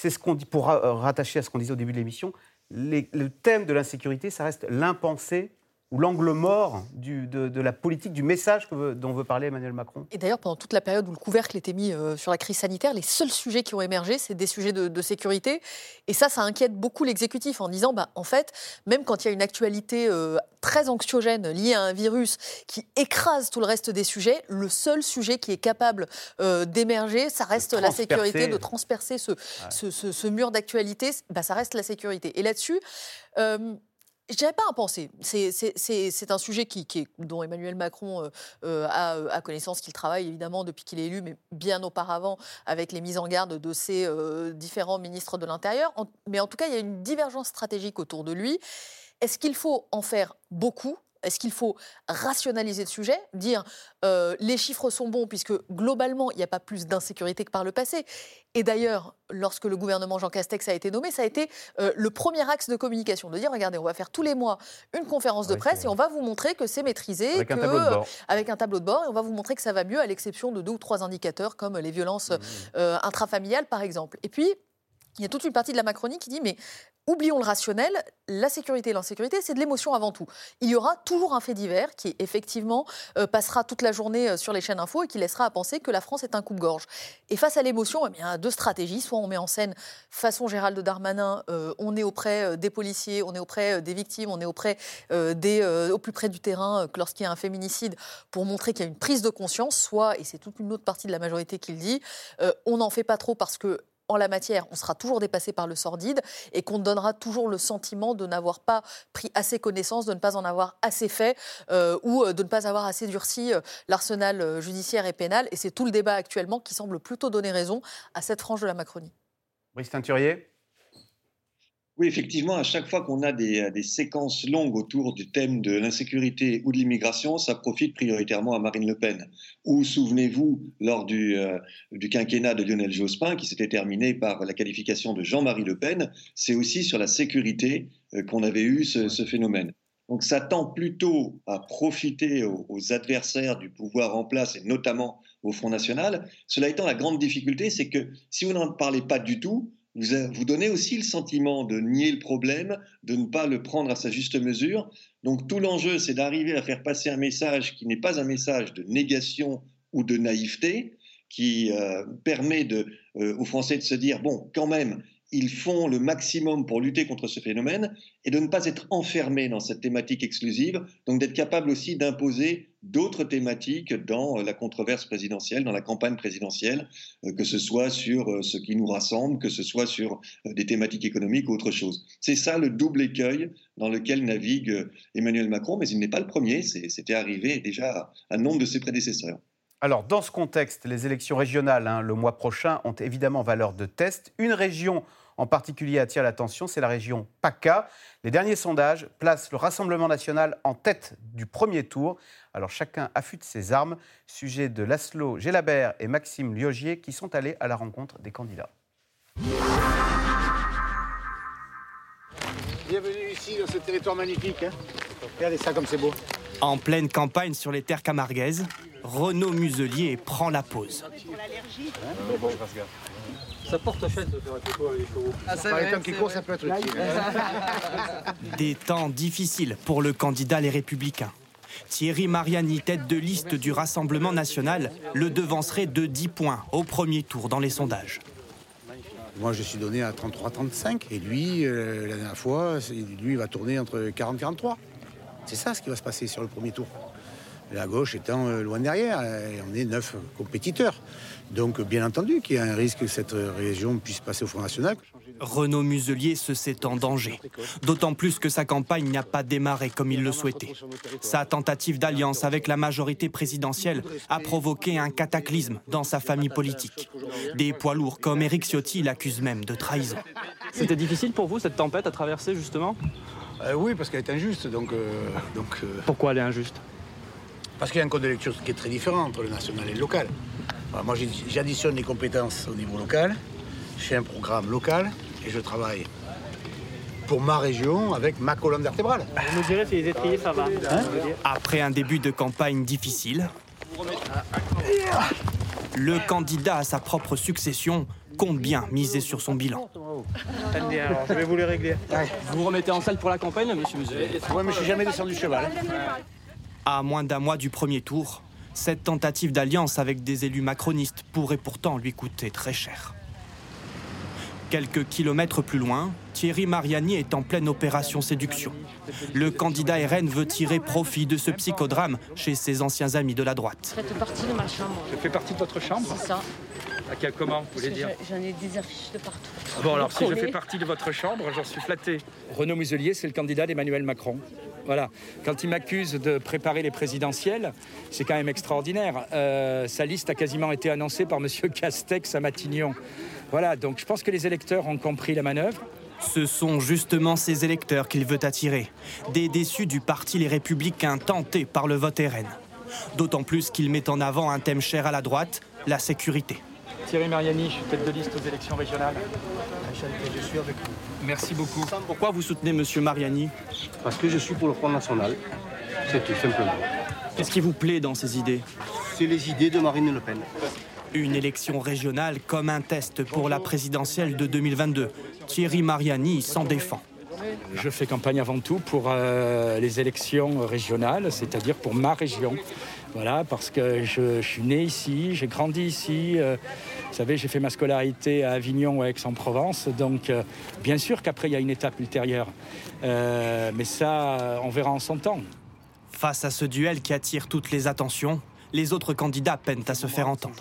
c'est ce qu'on dit, pour rattacher à ce qu'on disait au début de l'émission, le thème de l'insécurité, ça reste l'impensé ou l'angle mort de, la politique, du message dont veut parler Emmanuel Macron Et d'ailleurs, pendant toute la période où le couvercle était mis euh, sur la crise sanitaire, les seuls sujets qui ont émergé, c'est des sujets de, sécurité. Et ça, ça inquiète beaucoup l'exécutif en disant, bah, en fait, même quand il y a une actualité euh, très anxiogène liée à un virus qui écrase tout le reste des sujets, le seul sujet qui est capable euh, d'émerger, ça reste la sécurité, de transpercer ce, ce, mur d'actualité, bah, ça reste la sécurité. Et là-dessus, je dirais pas un pensée. C'est un sujet qui, dont Emmanuel Macron euh, euh, euh, a, connaissance, qu'il travaille évidemment depuis qu'il est élu, mais bien auparavant avec les mises en garde de ses différents ministres de l'Intérieur. Mais en tout cas, il y a une divergence stratégique autour de lui. Est-ce qu'il faut en faire beaucoup? Est-ce qu'il faut rationaliser le sujet, dire euh, les chiffres sont bons puisque globalement il n'y a pas plus d'insécurité que par le passé Et d'ailleurs, lorsque le gouvernement Jean Castex a été nommé, ça a été euh, le premier axe de communication, de dire regardez, on va faire tous les mois une conférence de presse et on va vous montrer que c'est maîtrisé, avec, un tableau de bord. avec un tableau de bord, et on va vous montrer que ça va mieux, à l'exception de deux ou trois indicateurs comme les violences mmh. euh, intrafamiliales par exemple. Et puis il y a toute une partie de la Macronie qui dit mais oublions le rationnel, la sécurité et l'insécurité, c'est de l'émotion avant tout. Il y aura toujours un fait divers qui, effectivement, euh, passera toute la journée euh, sur les chaînes info et qui laissera à penser que la France est un coupe-gorge. Et face à l'émotion, eh il y a deux stratégies. Soit on met en scène, façon Gérald Darmanin, euh, on est auprès des policiers, on est auprès des victimes, on est auprès des, au plus près du terrain que lorsqu'il y a un féminicide pour montrer qu'il y a une prise de conscience. Soit, et c'est toute une autre partie de la majorité qui le dit, on n'en fait pas trop parce que en la matière, on sera toujours dépassé par le sordide et qu'on donnera toujours le sentiment de n'avoir pas pris assez connaissance, de ne pas en avoir assez fait euh, ou euh, de ne pas avoir assez durci euh, l'arsenal judiciaire et pénal. Et c'est tout le débat actuellement qui semble plutôt donner raison à cette frange de la Macronie. Brice Teinturier? Oui, effectivement, à chaque fois qu'on a des, séquences longues autour du thème de l'insécurité ou de l'immigration, ça profite prioritairement à Marine Le Pen. Ou souvenez-vous, lors du, euh, du, quinquennat de Lionel Jospin, qui s'était terminé par la qualification de Jean-Marie Le Pen, c'est aussi sur la sécurité euh, qu'on avait eu ce, phénomène. Donc ça tend plutôt à profiter aux, aux, adversaires du pouvoir en place, et notamment au Front National. Cela étant, la grande difficulté, c'est que si vous n'en parlez pas du tout, vous, donnez aussi le sentiment de nier le problème, de ne pas le prendre à sa juste mesure. Donc tout l'enjeu, c'est d'arriver à faire passer un message qui n'est pas un message de négation ou de naïveté, qui euh, permet euh, aux Français de se dire, bon, quand même, ils font le maximum pour lutter contre ce phénomène et de ne pas être enfermés dans cette thématique exclusive, donc d'être capable aussi d'imposer d'autres thématiques dans la controverse présidentielle, dans la campagne présidentielle, euh, que ce soit sur euh, ce qui nous rassemble, que ce soit sur euh, des thématiques économiques ou autre chose. C'est ça le double écueil dans lequel navigue Emmanuel Macron, mais il n'est pas le premier, c'était arrivé déjà à nombre de ses prédécesseurs. Alors, dans ce contexte, les élections régionales, hein, le mois prochain, ont évidemment valeur de test. Une région en particulier attire l'attention, c'est la région PACA. Les derniers sondages placent le Rassemblement national en tête du premier tour. Alors chacun affûte ses armes. Sujet de Laszlo Gélabert et Maxime Liogier qui sont allés à la rencontre des candidats. Bienvenue ici dans ce territoire magnifique. Hein. Regardez ça comme c'est beau. En pleine campagne sur les terres camarguaises, Renaud Muselier prend la pause. Ça porte chance de faire un avec les chevaux. Ah, Par les qui courent, ça peut être utile. Des temps difficiles pour le candidat Les Républicains. Thierry Mariani, tête de liste du Rassemblement national, le devancerait de 10 points au premier tour dans les sondages. Moi, je suis donné à 33-35 et lui, euh, la dernière fois, lui, il va tourner entre 40-43. C'est ça ce qui va se passer sur le premier tour. La gauche étant euh, loin derrière, et on est neuf compétiteurs. Donc, bien entendu, qu'il y a un risque que cette région puisse passer au Front National. Renaud Muselier se sait en danger, d'autant plus que sa campagne n'a pas démarré comme il le souhaitait. Sa tentative d'alliance avec la majorité présidentielle a provoqué un cataclysme dans sa famille politique. Des poids lourds comme Éric Ciotti l'accusent même de trahison. C'était difficile pour vous cette tempête à traverser justement? Euh, Oui, parce qu'elle est injuste. Donc, euh, donc, euh, Pourquoi elle est injuste? Parce qu'il y a un code de lecture qui est très différent entre le national et le local moi, j'additionne les compétences au niveau local. Je fais un programme local et je travaille pour ma région avec ma colonne vertébrale. Vous nous direz si les étriers, ça va. Hein Après un début de campagne difficile, le candidat à sa propre succession compte bien miser sur son bilan. je vais vous les régler. Vous vous remettez en salle pour la campagne, monsieur Musée Oui, mais je suis jamais descendu cheval. À moins d'un mois du premier tour, cette tentative d'alliance avec des élus macronistes pourrait pourtant lui coûter très cher. Quelques kilomètres plus loin, Thierry Mariani est en pleine opération séduction. Le candidat RN veut tirer profit de ce psychodrame chez ses anciens amis de la droite. Je fais partie de ma chambre. Je fais partie de votre chambre C'est ça. À quel comment, vous voulez dire J'en ai des affiches de partout. Bon, alors si je fais partie de votre chambre, j'en suis flatté. Renaud Muselier, c'est le candidat d'Emmanuel Macron. Voilà. Quand il m'accuse de préparer les présidentielles, c'est quand même extraordinaire. Euh, sa liste a quasiment été annoncée par M. Castex à Matignon. Voilà, donc je pense que les électeurs ont compris la manœuvre. Ce sont justement ces électeurs qu'il veut attirer, des déçus du parti Les Républicains tentés par le vote RN. D'autant plus qu'il met en avant un thème cher à la droite, la sécurité. Thierry Mariani, je suis tête de liste aux élections régionales. Je suis avec vous. Merci beaucoup. Pourquoi vous soutenez M. Mariani? Parce que je suis pour le Front National. C'est tout simplement. Qu'est-ce qui vous plaît dans ces idées? C'est les idées de Marine Le Pen. Une élection régionale comme un test pour la présidentielle de 2022. Thierry Mariani s'en défend. Je fais campagne avant tout pour euh, les élections régionales, c'est-à-dire pour ma région. Voilà, parce que je, suis né ici, j'ai grandi ici. Euh, vous savez, j'ai fait ma scolarité à Avignon ou à Aix-en-Provence. Donc, euh, bien sûr qu'après, il y a une étape ultérieure. Euh, mais ça, on verra en son temps. Face à ce duel qui attire toutes les attentions, les autres candidats peinent à se faire entendre.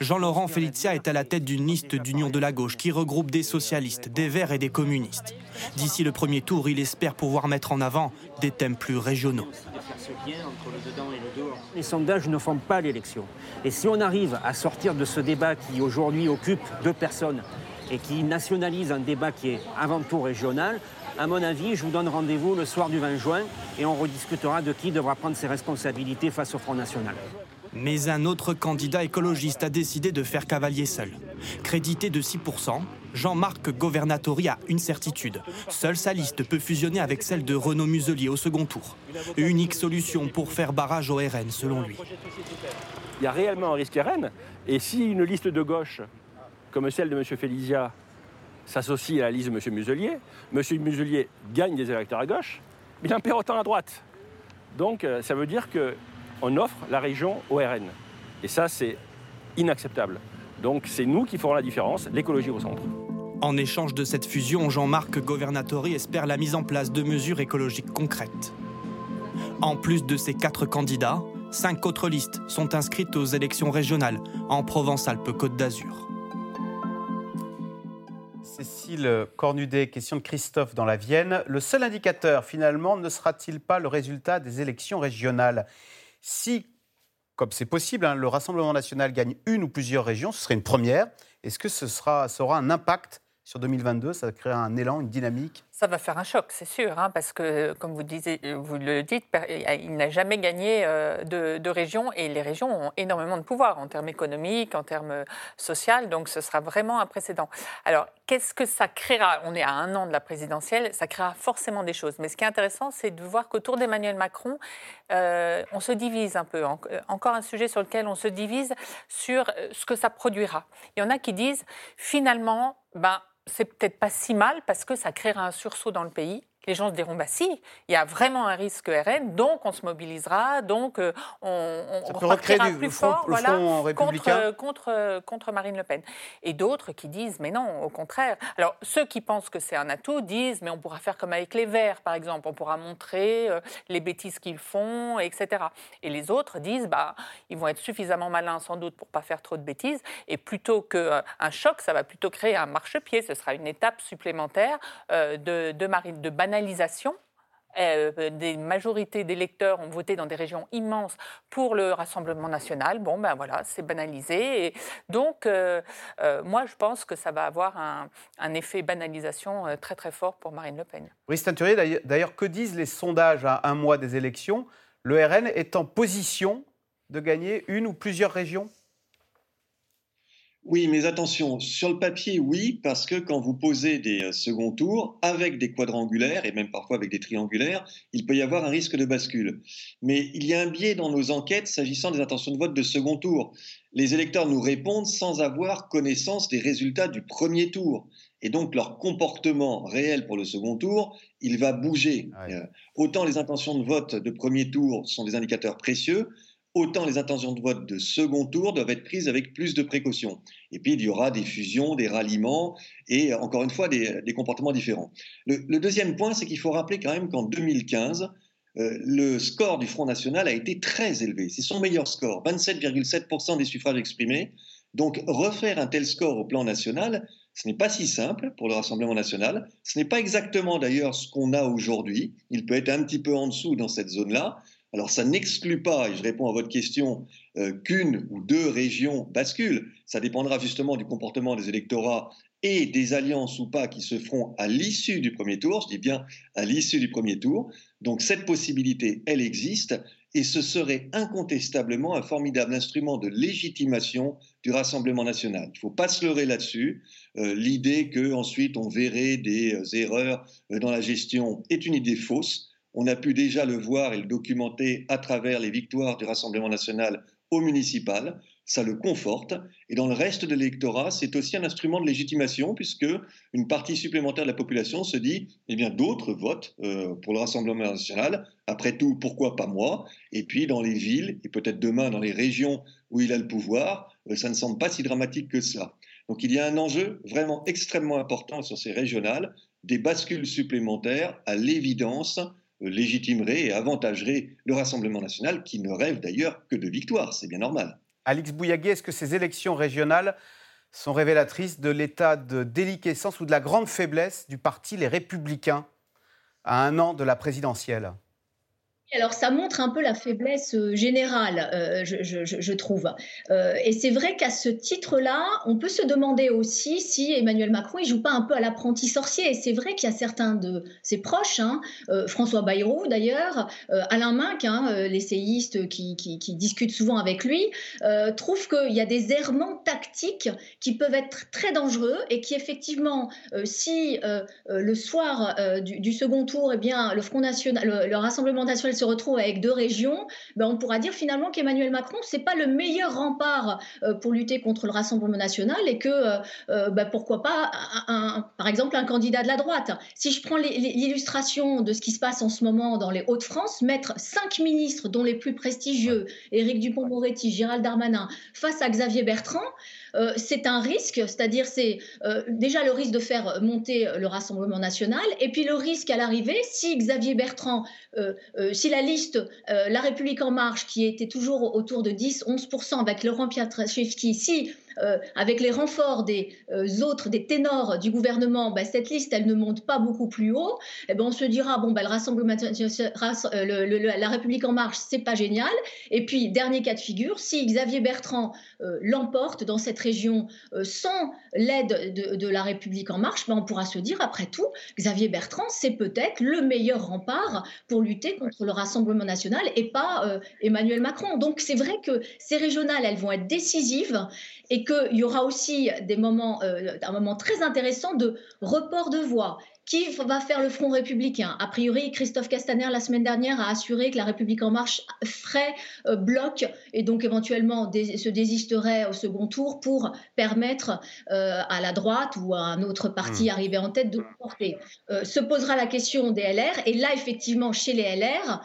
Jean-Laurent Felicia est à la tête d'une liste d'union de la gauche qui regroupe des socialistes, des verts et des communistes. D'ici le premier tour, il espère pouvoir mettre en avant des thèmes plus régionaux. Les sondages ne font pas l'élection. Et si on arrive à sortir de ce débat qui aujourd'hui occupe deux personnes et qui nationalise un débat qui est avant tout régional, à mon avis, je vous donne rendez-vous le soir du 20 juin et on rediscutera de qui devra prendre ses responsabilités face au Front National. Mais un autre candidat écologiste a décidé de faire cavalier seul. Crédité de 6%, Jean-Marc Governatori a une certitude. Seule sa liste peut fusionner avec celle de Renaud Muselier au second tour. Unique solution pour faire barrage au RN, selon lui. Il y a réellement un risque RN. Et si une liste de gauche, comme celle de M. Félizia, s'associe à la liste de M. Muselier. M. Muselier gagne des électeurs à gauche, mais il en perd autant à droite. Donc euh, ça veut dire qu'on offre la région au RN. Et ça, c'est inacceptable. Donc c'est nous qui ferons la différence, l'écologie au centre. En échange de cette fusion, Jean-Marc Governatori espère la mise en place de mesures écologiques concrètes. En plus de ces quatre candidats, Cinq autres listes sont inscrites aux élections régionales en Provence-Alpes-Côte d'Azur. Cécile Cornudet, question de Christophe dans la Vienne. Le seul indicateur, finalement, ne sera-t-il pas le résultat des élections régionales? Si, comme c'est possible, hein, le Rassemblement national gagne une ou plusieurs régions, ce serait une première. Est-ce que ce sera, ça aura un impact sur 2022 Ça créera un élan, une dynamique? Ça va faire un choc, c'est sûr, hein, parce que, comme vous, le dites, il n'a jamais gagné euh, de, région et les régions ont énormément de pouvoir en termes économiques, en termes sociaux, donc ce sera vraiment un précédent. Alors, qu'est-ce que ça créera? On est à un an de la présidentielle, ça créera forcément des choses. Mais ce qui est intéressant, c'est de voir qu'autour d'Emmanuel Macron, euh, on se divise un peu. encore un sujet sur lequel on se divise sur euh, ce que ça produira. Il y en a qui disent, finalement, ben, c'est peut-être pas si mal parce que ça créera un sursaut dans le pays les gens se diront bah si, il y a vraiment un risque RN, donc on se mobilisera, donc euh, on, on repartira plus fort voilà, contre, euh, contre, euh, contre, Marine Le Pen. Et d'autres qui disent mais non, au contraire. Alors ceux qui pensent que c'est un atout disent mais on pourra faire comme avec les Verts par exemple, on pourra montrer les bêtises qu'ils font, etc. Et les autres disent bah ils vont être suffisamment malins sans doute pour pas faire trop de bêtises et plutôt qu'un choc, ça va plutôt créer un marchepied. Ce sera une étape supplémentaire de, de, Marine, de banalisation euh, des majorités d'électeurs ont voté dans des régions immenses pour le Rassemblement national. Bon, ben voilà, c'est banalisé. Et donc, euh, euh, moi, je pense que ça va avoir un, effet banalisation très très fort pour Marine Le Pen. Brice Teinturier, d'ailleurs, que disent les sondages à un mois des élections? Le RN est en position de gagner une ou plusieurs régions? Oui, mais attention, sur le papier, oui, parce que quand vous posez des euh, seconds tours avec des quadrangulaires et même parfois avec des triangulaires, il peut y avoir un risque de bascule. Mais il y a un biais dans nos enquêtes s'agissant des intentions de vote de second tour. Les électeurs nous répondent sans avoir connaissance des résultats du premier tour. Et donc leur comportement réel pour le second tour, il va bouger. Euh, autant les intentions de vote de premier tour sont des indicateurs précieux, autant les intentions de vote de second tour doivent être prises avec plus de précautions. Et puis, il y aura des fusions, des ralliements et, encore une fois, des, comportements différents. Le, deuxième point, c'est qu'il faut rappeler quand même qu'en 2015, euh, le score du Front National a été très élevé. C'est son meilleur score, 27,7% des suffrages exprimés. Donc, refaire un tel score au plan national, ce n'est pas si simple pour le Rassemblement national. Ce n'est pas exactement d'ailleurs ce qu'on a aujourd'hui. Il peut être un petit peu en dessous dans cette zone-là. Alors ça n'exclut pas, et je réponds à votre question, euh, qu'une ou deux régions basculent. Ça dépendra justement du comportement des électorats et des alliances ou pas qui se feront à l'issue du premier tour. Je dis bien à l'issue du premier tour. Donc cette possibilité, elle existe et ce serait incontestablement un formidable instrument de légitimation du Rassemblement national. Il ne faut pas se leurrer là-dessus. Euh, l'idée qu'ensuite on verrait des euh, erreurs dans la gestion est une idée fausse. On a pu déjà le voir et le documenter à travers les victoires du Rassemblement national au municipal. Ça le conforte. Et dans le reste de l'électorat, c'est aussi un instrument de légitimation, puisque une partie supplémentaire de la population se dit eh bien, d'autres votent euh, pour le Rassemblement national. Après tout, pourquoi pas moi? Et puis, dans les villes, et peut-être demain dans les régions où il a le pouvoir, euh, ça ne semble pas si dramatique que cela. Donc, il y a un enjeu vraiment extrêmement important sur ces régionales, des bascules supplémentaires, à l'évidence, légitimerait et avantagerait le Rassemblement national, qui ne rêve d'ailleurs que de victoire. C'est bien normal. Alix Bouillagui, est-ce que ces élections régionales sont révélatrices de l'état de déliquescence ou de la grande faiblesse du parti Les Républicains à un an de la présidentielle? Alors ça montre un peu la faiblesse euh, générale, euh, je, trouve. Euh, et c'est vrai qu'à ce titre-là, on peut se demander aussi si Emmanuel Macron il joue pas un peu à l'apprenti sorcier. Et c'est vrai qu'il y a certains de ses proches, hein, François Bayrou d'ailleurs, Alain Minck, hein, l'essayiste qui, qui, discute souvent avec lui, trouvent qu'il y a des errements tactiques qui peuvent être très dangereux et qui effectivement, si le soir du, second tour, eh bien, le Front National, le Rassemblement national se retrouve avec deux régions, ben on pourra dire finalement qu'Emmanuel Macron, c'est pas le meilleur rempart euh, pour lutter contre le Rassemblement national et que, euh, euh, ben pourquoi pas, un, par exemple, un candidat de la droite. Si je prends l'illustration de ce qui se passe en ce moment dans les Hauts-de-France, mettre cinq ministres, dont les plus prestigieux, Éric Dupont-Moretti, Gérald Darmanin, face à Xavier Bertrand, euh, c'est un risque, c'est-à-dire c'est euh, déjà le risque de faire monter le Rassemblement national, et puis le risque à l'arrivée, si Xavier Bertrand, si la liste La République en marche, qui était toujours autour de 10-11% avec Laurent Pietraszewski, si euh, avec les renforts des euh, autres, des ténors du gouvernement, bah, cette liste, elle ne monte pas beaucoup plus haut, eh ben, on se dira, bon, bah, le Rassemblement, euh, la République en marche, c'est pas génial. Et puis, dernier cas de figure, si Xavier Bertrand l'emporte dans cette région sans l'aide de, la République en marche, ben, on pourra se dire, après tout, Xavier Bertrand, c'est peut-être le meilleur rempart pour lutter contre le Rassemblement national et pas Emmanuel Macron. Donc, c'est vrai que ces régionales, elles vont être décisives et qu'il y aura aussi des moments, euh, un moment très intéressant de report de voix. Qui va faire le front républicain A priori, Christophe Castaner, la semaine dernière, a assuré que la République en marche ferait euh, bloc et donc éventuellement se désisterait au second tour pour permettre euh, à la droite ou à un autre parti mmh. arrivé en tête de porter. se posera la question des LR et là, effectivement, chez les LR,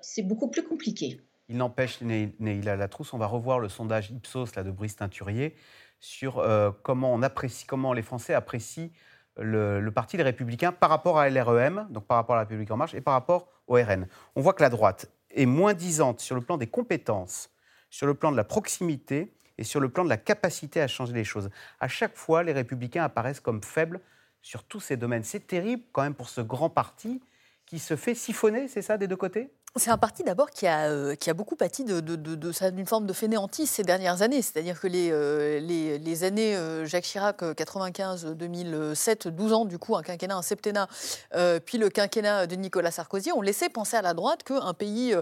c'est beaucoup plus compliqué. Il n'empêche, Neila Latrousse, on va revoir le sondage Ipsos là, de Brice Teinturier sur euh, comment, on apprécie, comment les Français apprécient le, Parti des Républicains par rapport à LREM, donc par rapport à la République En Marche, et par rapport au RN. On voit que la droite est moins disante sur le plan des compétences, sur le plan de la proximité et sur le plan de la capacité à changer les choses. À chaque fois, les Républicains apparaissent comme faibles sur tous ces domaines. C'est terrible quand même pour ce grand parti qui se fait siphonner, c'est ça, des deux côtés? C'est un parti d'abord qui a, euh, a beaucoup pâti d'une de, de, forme de fainéantisme ces dernières années. C'est-à-dire que les, euh, les, années euh, Jacques Chirac 95-2007, 12 ans du coup, un quinquennat, un septennat, puis le quinquennat de Nicolas Sarkozy, ont laissé penser à la droite qu'un pays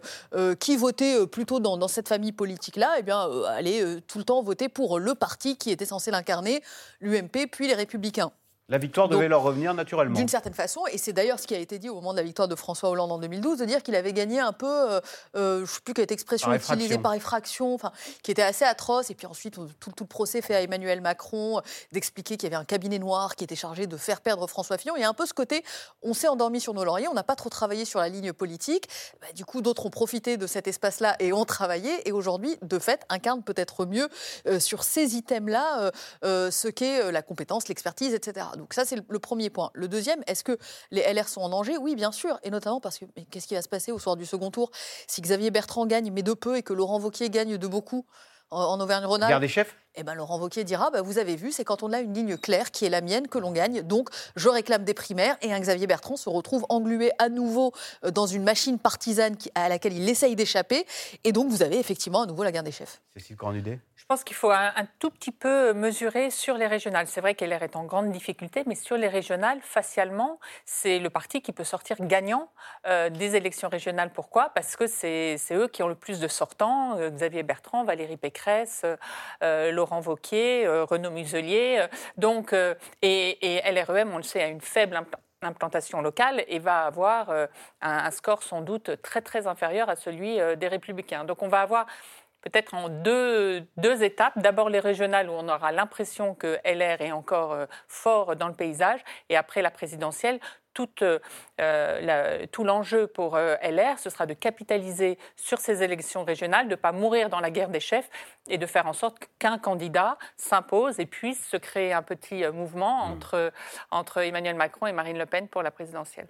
qui votait plutôt dans, dans cette famille politique-là, eh bien, allait tout le temps voter pour le parti qui était censé l'incarner, l'UMP, puis les Républicains. La victoire devait leur revenir naturellement. D'une certaine façon, et c'est d'ailleurs ce qui a été dit au moment de la victoire de François Hollande en 2012, de dire qu'il avait gagné un peu, euh, euh, je ne sais plus quelle expression utilisée par effraction, enfin, qui était assez atroce. Et puis ensuite, tout, le procès fait à Emmanuel Macron d'expliquer qu'il y avait un cabinet noir qui était chargé de faire perdre François Fillon. Il y a un peu ce côté, on s'est endormi sur nos lauriers, on n'a pas trop travaillé sur la ligne politique. Bah, du coup, d'autres ont profité de cet espace-là et ont travaillé. Et aujourd'hui, de fait, incarnent peut-être mieux euh, sur ces items-là ce qu'est la compétence, l'expertise, etc. Donc ça, c'est le premier point. Le deuxième, est-ce que les LR sont en danger? Oui, bien sûr, et notamment parce que qu'est-ce qui va se passer au soir du second tour? Si Xavier Bertrand gagne, mais de peu, et que Laurent Wauquiez gagne de beaucoup en Auvergne-Rhône-Alpes? Garde des chefs? Eh ben, Laurent Wauquiez dira bah, Vous avez vu, c'est quand on a une ligne claire qui est la mienne que l'on gagne. Donc, je réclame des primaires. Et un Xavier Bertrand se retrouve englué à nouveau euh, dans une machine partisane à laquelle il essaye d'échapper. Et donc, vous avez effectivement à nouveau la guerre des chefs. Cécile Cornudet je pense qu'il faut un, tout petit peu mesurer sur les régionales. C'est vrai qu'LR est en grande difficulté, mais sur les régionales, facialement, c'est le parti qui peut sortir gagnant euh, des élections régionales. Pourquoi? Parce que c'est eux qui ont le plus de sortants. Euh, Xavier Bertrand, Valérie Pécresse, euh, Laurent Vauquier, Renaud Muselier. donc, et, et, LREM, on le sait, a une faible implantation locale et va avoir un, un, score sans doute très très inférieur à celui des républicains. Donc on va avoir peut-être en deux, deux étapes. D'abord les régionales où on aura l'impression que LR est encore euh, fort dans le paysage, et après la présidentielle, tout, euh, tout l'enjeu pour euh, LR, ce sera de capitaliser sur ces élections régionales, de ne pas mourir dans la guerre des chefs et de faire en sorte qu'un candidat s'impose et puisse se créer un petit mouvement mmh. entre, entre Emmanuel Macron et Marine Le Pen pour la présidentielle.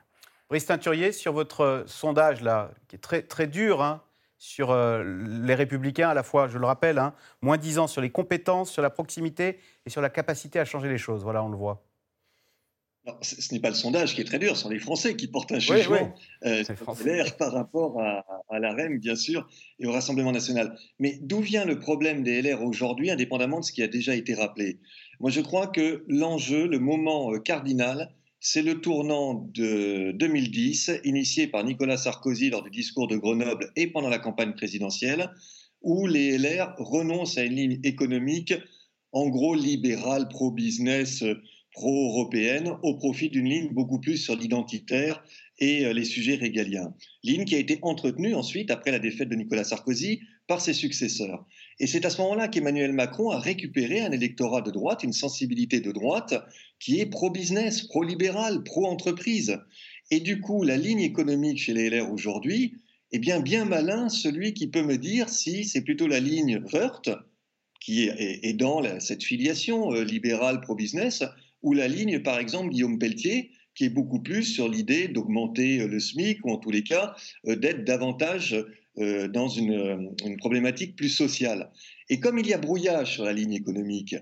Brice Teinturier, sur votre sondage là, qui est très, très dur, hein, sur euh, les républicains, à la fois, je le rappelle, hein, moins 10 ans sur les compétences, sur la proximité et sur la capacité à changer les choses. Voilà, on le voit. ce n'est pas le sondage qui est très dur, ce sont les Français qui portent un jugement euh, par rapport à, à, la REM, bien sûr, et au Rassemblement national. Mais d'où vient le problème des LR aujourd'hui, indépendamment de ce qui a déjà été rappelé? Moi, je crois que l'enjeu, le moment euh, cardinal, c'est le tournant de 2010, initié par Nicolas Sarkozy lors du discours de Grenoble et pendant la campagne présidentielle, où les LR renoncent à une ligne économique, en gros libérale, pro-business, pro-européenne, au profit d'une ligne beaucoup plus sur l'identitaire et euh, les sujets régaliens. Ligne qui a été entretenue ensuite, après la défaite de Nicolas Sarkozy, par ses successeurs. Et c'est à ce moment-là qu'Emmanuel Macron a récupéré un électorat de droite, une sensibilité de droite qui est pro-business, pro-libéral, pro-entreprise. Et du coup, la ligne économique chez les LR aujourd'hui, est bien, bien malin celui qui peut me dire si c'est plutôt la ligne Wörth, qui est, dans cette filiation libérale pro-business, ou la ligne, par exemple, Guillaume Pelletier, qui est beaucoup plus sur l'idée d'augmenter le SMIC, ou en tous les cas, d'être davantage dans une, une problématique plus sociale. Et comme il y a brouillage sur la ligne économique,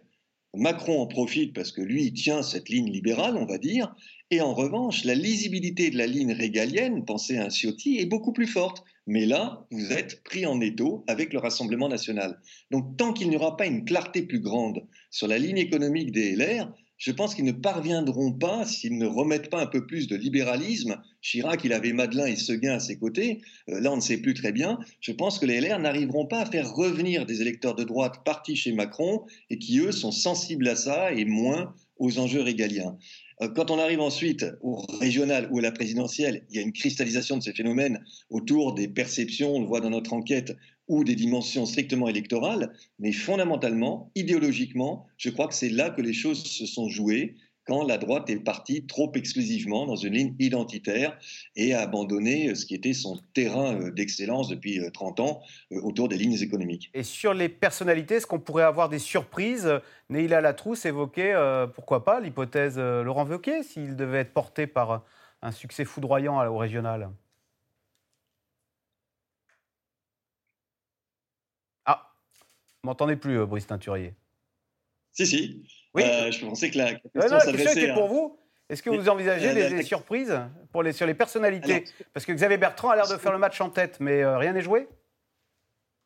Macron en profite parce que lui, il tient cette ligne libérale, on va dire, et en revanche, la lisibilité de la ligne régalienne, pensez à un Ciotti, est beaucoup plus forte. Mais là, vous êtes pris en étau avec le Rassemblement national. Donc tant qu'il n'y aura pas une clarté plus grande sur la ligne économique des LR, je pense qu'ils ne parviendront pas, s'ils ne remettent pas un peu plus de libéralisme, Chirac, il avait Madelin et Seguin à ses côtés, euh, là on ne sait plus très bien, je pense que les LR n'arriveront pas à faire revenir des électeurs de droite partis chez Macron et qui, eux, sont sensibles à ça et moins aux enjeux régaliens. Euh, quand on arrive ensuite au régional ou à la présidentielle, il y a une cristallisation de ces phénomènes autour des perceptions, on le voit dans notre enquête, ou des dimensions strictement électorales, mais fondamentalement, idéologiquement, je crois que c'est là que les choses se sont jouées quand la droite est partie trop exclusivement dans une ligne identitaire et a abandonné euh, ce qui était son terrain euh, d'excellence depuis 30 euh, ans autour des lignes économiques. Et sur les personnalités, est-ce qu'on pourrait avoir des surprises? Neila Latrousse évoquait, pourquoi pas, l'hypothèse Laurent Wauquiez, s'il devait être porté par un succès foudroyant au régional? Vous m'entendez plus, euh, Brice Teinturier Si, si. Oui. Euh, je pensais que la question s'adressait pour vous. Est-ce que vous envisagez des, surprises pour les, sur les personnalités Parce que Xavier Bertrand a l'air de faire le match en tête, mais euh, rien n'est joué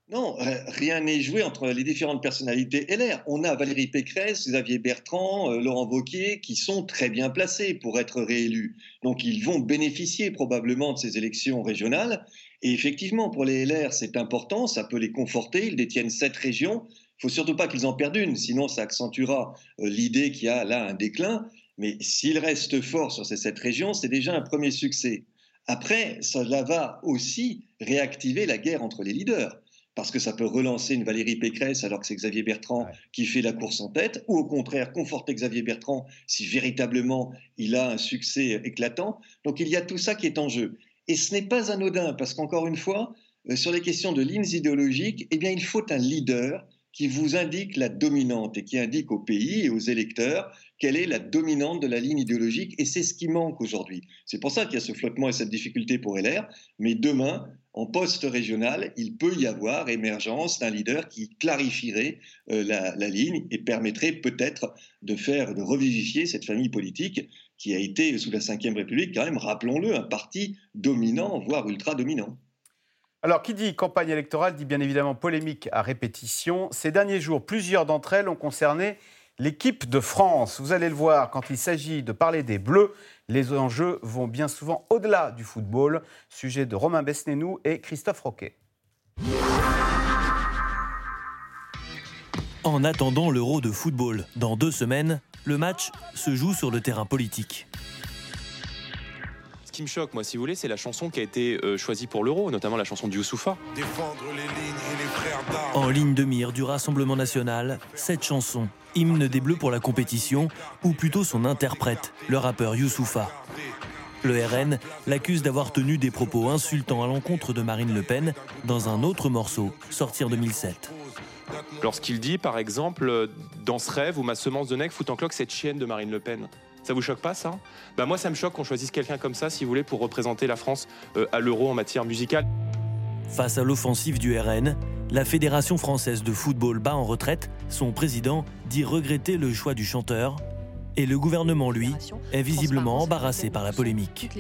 non, rien n'est joué entre les différentes personnalités LR. On a Valérie Pécresse, Xavier Bertrand, Laurent Wauquiez qui sont très bien placés pour être réélus. Donc ils vont bénéficier probablement de ces élections régionales. Et effectivement, pour les LR, c'est important, ça peut les conforter, ils détiennent sept régions. Il faut surtout pas qu'ils en perdent une, sinon ça accentuera euh, l'idée qu'il y a là un déclin. Mais s'ils restent forts sur ces sept régions, c'est déjà un premier succès. Après, cela va aussi réactiver la guerre entre les leaders parce que ça peut relancer une Valérie Pécresse alors que c'est Xavier Bertrand qui fait la course en tête, ou au contraire conforter Xavier Bertrand si véritablement il a un succès éclatant. Donc il y a tout ça qui est en jeu. Et ce n'est pas anodin, parce qu'encore une fois, euh, sur les questions de lignes idéologiques, eh bien, il faut un leader qui vous indique la dominante et qui indique au pays et aux électeurs quelle est la dominante de la ligne idéologique. Et c'est ce qui manque aujourd'hui. C'est pour ça qu'il y a ce flottement et cette difficulté pour LR. Mais demain, en poste régional, il peut y avoir émergence d'un leader qui clarifierait euh, la, la, ligne et permettrait peut-être de faire, de revivifier cette famille politique qui a été, sous la Ve République, quand même, rappelons-le, un parti dominant, voire ultra-dominant. Alors, qui dit campagne électorale dit bien évidemment polémique à répétition. Ces derniers jours, plusieurs d'entre elles ont concerné l'équipe de France. Vous allez le voir, quand il s'agit de parler des Bleus, les enjeux vont bien souvent au-delà du football. Sujet de Romain Besnénou et Christophe Roquet. En attendant l'Euro de football dans deux semaines, le match se joue sur le terrain politique. Ce qui me choque, moi, si vous voulez, c'est la chanson qui a été euh, choisie pour l'euro, notamment la chanson du Youssoufa. En ligne de mire du Rassemblement national, cette chanson, hymne des Bleus pour la compétition, ou plutôt son interprète, le rappeur Youssoufa. Le RN l'accuse d'avoir tenu des propos insultants à l'encontre de Marine Le Pen dans un autre morceau, sorti en 2007. Lorsqu'il dit, par exemple, dans ce rêve où ma semence de nec fout en cloque cette chienne de Marine Le Pen. Ça vous choque pas, ça Bah moi, ça me choque qu'on choisisse quelqu'un comme ça, si vous voulez, pour représenter la France euh, à l'euro en matière musicale. Face à l'offensive du RN, la Fédération française de football bat en retraite. Son président dit regretter le choix du chanteur. Et le gouvernement, lui, est visiblement embarrassé par la polémique.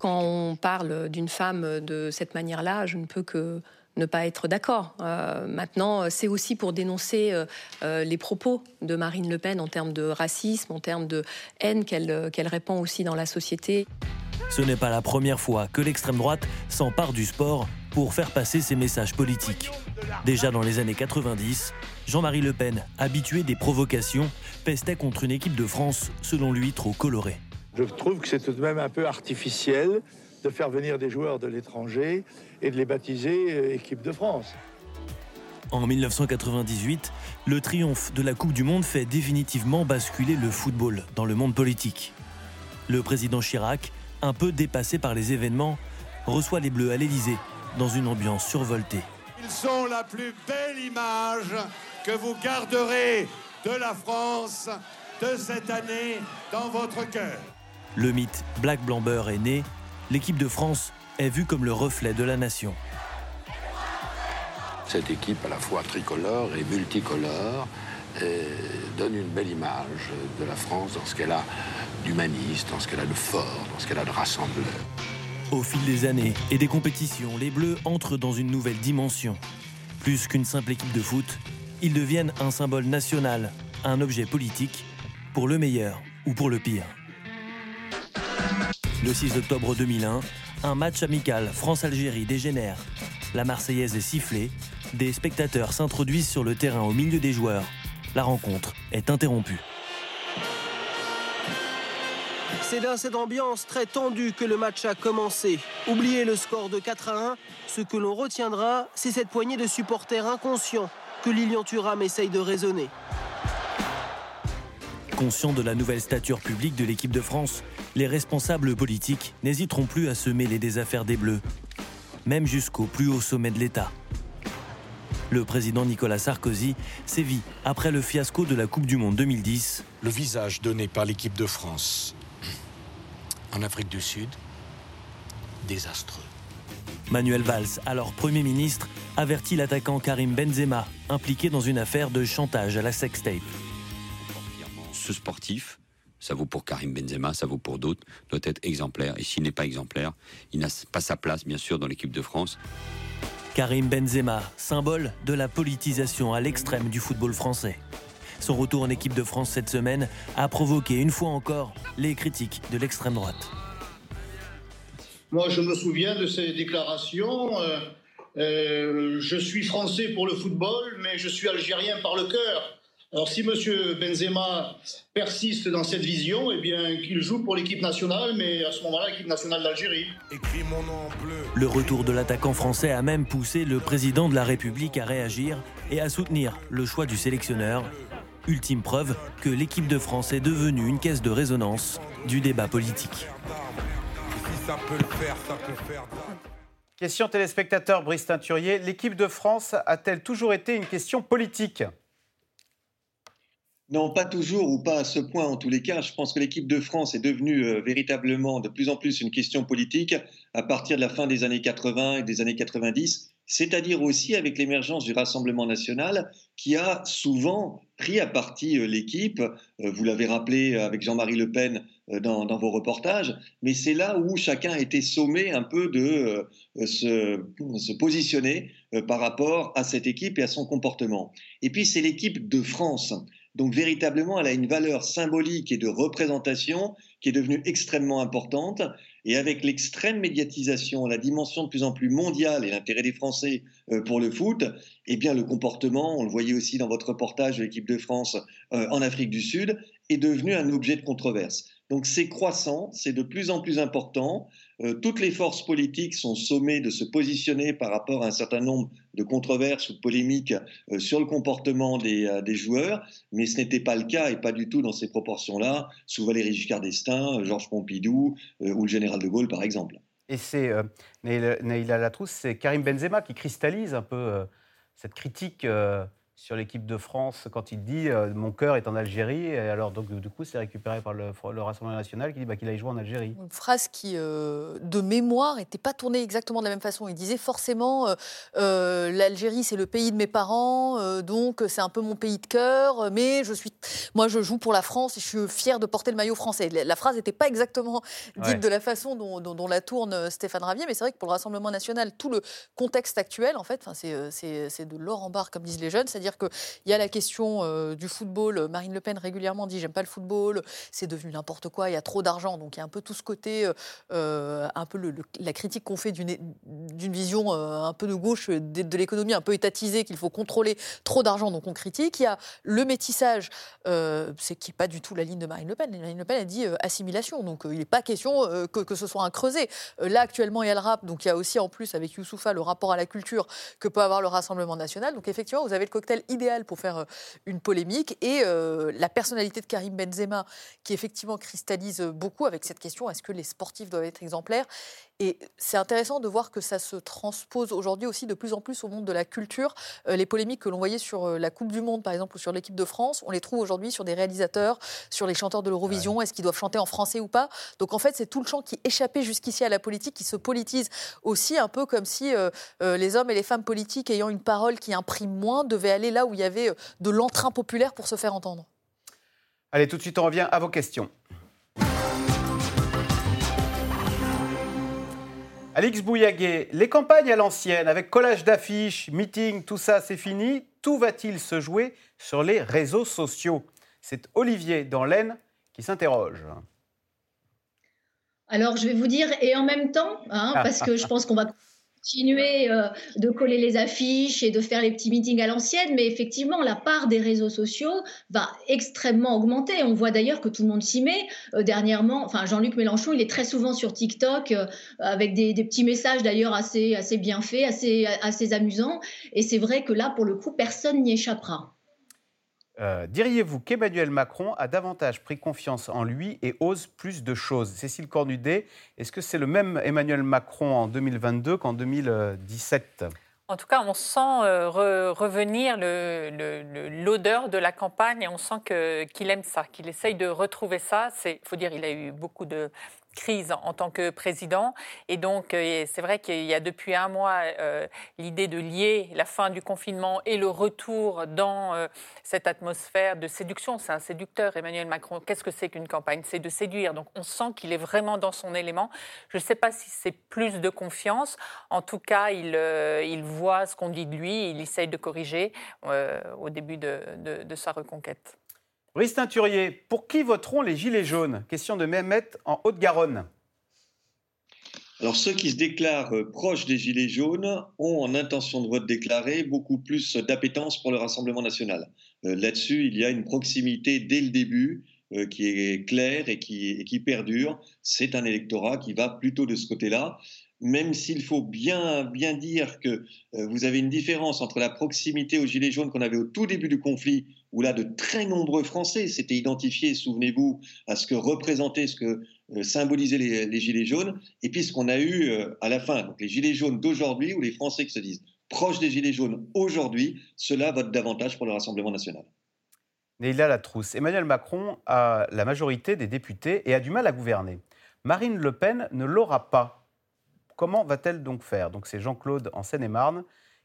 Quand on parle d'une femme de cette manière-là, je ne peux que ne pas être d'accord. Euh, maintenant, c'est aussi pour dénoncer euh, euh, les propos de Marine Le Pen en termes de racisme, en termes de haine qu'elle répand aussi dans la société. Ce n'est pas la première fois que l'extrême droite s'empare du sport pour faire passer ses messages politiques. Déjà dans les années 90, Jean-Marie Le Pen, habitué des provocations, pestait contre une équipe de France, selon lui, trop colorée. Je trouve que c'est tout de même un peu artificiel de faire venir des joueurs de l'étranger et de les baptiser euh, équipe de France. En 1998, le triomphe de la Coupe du Monde fait définitivement basculer le football dans le monde politique. Le président Chirac, un peu dépassé par les événements, reçoit les Bleus à l'Élysée dans une ambiance survoltée. Ils sont la plus belle image que vous garderez de la France de cette année dans votre cœur. Le mythe Black Blamber est né, l'équipe de France est vue comme le reflet de la nation. Cette équipe à la fois tricolore et multicolore euh, donne une belle image de la France dans ce qu'elle a d'humaniste, dans ce qu'elle a de fort, dans ce qu'elle a de rassembleur. Au fil des années et des compétitions, les Bleus entrent dans une nouvelle dimension. Plus qu'une simple équipe de foot, ils deviennent un symbole national, un objet politique, pour le meilleur ou pour le pire. Le 6 octobre 2001, un match amical France-Algérie dégénère. La Marseillaise est sifflée, des spectateurs s'introduisent sur le terrain au milieu des joueurs. La rencontre est interrompue. C'est dans cette ambiance très tendue que le match a commencé. Oubliez le score de 4 à 1. Ce que l'on retiendra, c'est cette poignée de supporters inconscients que Lilian Thuram essaye de raisonner. Conscients de la nouvelle stature publique de l'équipe de France, les responsables politiques n'hésiteront plus à se mêler des affaires des Bleus, même jusqu'au plus haut sommet de l'État. Le président Nicolas Sarkozy sévit après le fiasco de la Coupe du Monde 2010. Le visage donné par l'équipe de France en Afrique du Sud, désastreux. Manuel Valls, alors Premier ministre, avertit l'attaquant Karim Benzema, impliqué dans une affaire de chantage à la sextape. Ce sportif, ça vaut pour Karim Benzema, ça vaut pour d'autres, doit être exemplaire. Et s'il n'est pas exemplaire, il n'a pas sa place, bien sûr, dans l'équipe de France. Karim Benzema, symbole de la politisation à l'extrême du football français. Son retour en équipe de France cette semaine a provoqué une fois encore les critiques de l'extrême droite. Moi, je me souviens de ces déclarations. Euh, euh, je suis français pour le football, mais je suis algérien par le cœur. Alors si M. Benzema persiste dans cette vision, eh bien qu'il joue pour l'équipe nationale, mais à ce moment-là, l'équipe nationale d'Algérie. Le retour de l'attaquant français a même poussé le président de la République à réagir et à soutenir le choix du sélectionneur. Ultime preuve que l'équipe de France est devenue une caisse de résonance du débat politique. Question téléspectateur Brice Teinturier. L'équipe de France a-t-elle toujours été une question politique? Non, pas toujours ou pas à ce point en tous les cas. Je pense que l'équipe de France est devenue euh, véritablement de plus en plus une question politique à partir de la fin des années 80 et des années 90, c'est-à-dire aussi avec l'émergence du Rassemblement national qui a souvent pris à partie euh, l'équipe. Euh, vous l'avez rappelé avec Jean-Marie Le Pen dans, vos reportages, mais c'est là où chacun a été sommé un peu de se, se, positionner par rapport à cette équipe et à son comportement. Et puis c'est l'équipe de France donc véritablement, elle a une valeur symbolique et de représentation qui est devenue extrêmement importante. Et avec l'extrême médiatisation, la dimension de plus en plus mondiale et l'intérêt des Français euh, pour le foot, eh bien le comportement, on le voyait aussi dans votre reportage de l'équipe de France euh, en Afrique du Sud, est devenu un objet de controverse. Donc c'est croissant, c'est de plus en plus important. Euh, toutes les forces politiques sont sommées de se positionner par rapport à un certain nombre de controverses ou de polémiques euh, sur le comportement euh, des, joueurs, mais ce n'était pas le cas et pas du tout dans ces proportions-là sous Valéry Giscard d'Estaing, Georges Pompidou ou le général de Gaulle par exemple. Et c'est Naïla Latrousse, c'est Karim Benzema qui cristallise un peu cette critique sur l'équipe de France quand il dit euh, mon cœur est en Algérie et alors donc du coup c'est récupéré par le, Rassemblement national qui dit bah, qu'il a joué en Algérie. Une phrase qui euh, de mémoire n'était pas tournée exactement de la même façon. Il disait forcément euh, l'Algérie c'est le pays de mes parents donc c'est un peu mon pays de cœur mais je suis moi je joue pour la France et je suis fier de porter le maillot français. La, phrase n'était pas exactement dite de la façon dont, la tourne Stéphane Ravier mais c'est vrai que pour le Rassemblement national tout le contexte actuel en fait c'est de l'or en barre comme disent les jeunes c'est-à-dire qu'il y a la question euh, du football. Marine Le Pen régulièrement dit j'aime pas le football, c'est devenu n'importe quoi, il y a trop d'argent. Donc il y a un peu tout ce côté, euh, euh, un peu la critique qu'on fait d'une vision un peu de gauche de, l'économie un peu étatisée, qu'il faut contrôler trop d'argent, donc on critique. Il y a le métissage, c'est qui n'est pas du tout la ligne de Marine Le Pen. Marine Le Pen a dit assimilation, donc il n'est pas question que, que, ce soit un creuset. là actuellement il y a le rap, donc il y a aussi en plus avec Youssoufa le rapport à la culture que peut avoir le Rassemblement national. Donc effectivement vous avez le cocktail idéal pour faire une polémique. Et la personnalité de Karim Benzema, qui effectivement cristallise beaucoup avec cette question est-ce que les sportifs doivent être exemplaires? Et c'est intéressant de voir que ça se transpose aujourd'hui aussi de plus en plus au monde de la culture. les polémiques que l'on voyait sur la Coupe du Monde, par exemple, ou sur l'équipe de France, on les trouve aujourd'hui sur des réalisateurs, sur les chanteurs de l'Eurovision. Est-ce qu'ils doivent chanter en français ou pas? Donc en fait, c'est tout le champ qui échappait jusqu'ici à la politique qui se politise aussi un peu comme si les hommes et les femmes politiques ayant une parole qui imprime moins devaient aller là où il y avait de l'entrain populaire pour se faire entendre. Allez, tout de suite, on revient à vos questions. Alix Bouillaguet, les campagnes à l'ancienne, avec collage d'affiches, meeting, tout ça, c'est fini. Tout va-t-il se jouer sur les réseaux sociaux? C'est Olivier dans l'Aisne qui s'interroge. Alors, je vais vous dire, et en même temps, hein, parce que je pense qu'on va continuer euh, de coller les affiches et de faire les petits meetings à l'ancienne, mais effectivement, la part des réseaux sociaux va extrêmement augmenter. On voit d'ailleurs que tout le monde s'y met. Euh, dernièrement, enfin, Jean-Luc Mélenchon, il est très souvent sur TikTok euh, avec des, petits messages d'ailleurs assez, assez bien faits, assez, assez amusants. Et c'est vrai que là, pour le coup, personne n'y échappera. Euh, diriez-vous qu'Emmanuel Macron a davantage pris confiance en lui et ose plus de choses? Cécile Cornudet, est-ce que c'est le même Emmanuel Macron en 2022 qu'en 2017 en tout cas, on sent euh, revenir l'odeur de la campagne et on sent qu'il aime ça, qu'il essaye de retrouver ça. Il faut dire, il a eu beaucoup de, crise en tant que président. Et donc, euh, c'est vrai qu'il y a depuis un mois euh, l'idée de lier la fin du confinement et le retour dans euh, cette atmosphère de séduction. C'est un séducteur, Emmanuel Macron. Qu'est-ce que c'est qu'une campagne? C'est de séduire. Donc, on sent qu'il est vraiment dans son élément. Je ne sais pas si c'est plus de confiance. En tout cas, il, voit ce qu'on dit de lui. Il essaye de corriger au début de sa reconquête. Brice Teinturier, pour qui voteront les Gilets jaunes? Question de Mehmet en Haute-Garonne. Alors ceux qui se déclarent euh, proches des Gilets jaunes ont en intention de vote déclaré beaucoup plus d'appétence pour le Rassemblement national. Euh, là-dessus, il y a une proximité dès le début euh, qui est claire et qui perdure. C'est un électorat qui va plutôt de ce côté-là même s'il faut bien, bien dire que vous avez une différence entre la proximité aux Gilets jaunes qu'on avait au tout début du conflit, où là, de très nombreux Français s'étaient identifiés, souvenez-vous, à ce que représentaient, ce que euh, symbolisaient les, Gilets jaunes, et puis ce qu'on a eu euh, à la fin, donc les Gilets jaunes d'aujourd'hui, ou les Français qui se disent proches des Gilets jaunes aujourd'hui, cela vote davantage pour le Rassemblement national. Neila Latrousse, Emmanuel Macron a la majorité des députés et a du mal à gouverner. Marine Le Pen ne l'aura pas. Comment va-t-elle donc faire? Donc c'est Jean-Claude en Seine-et-Marne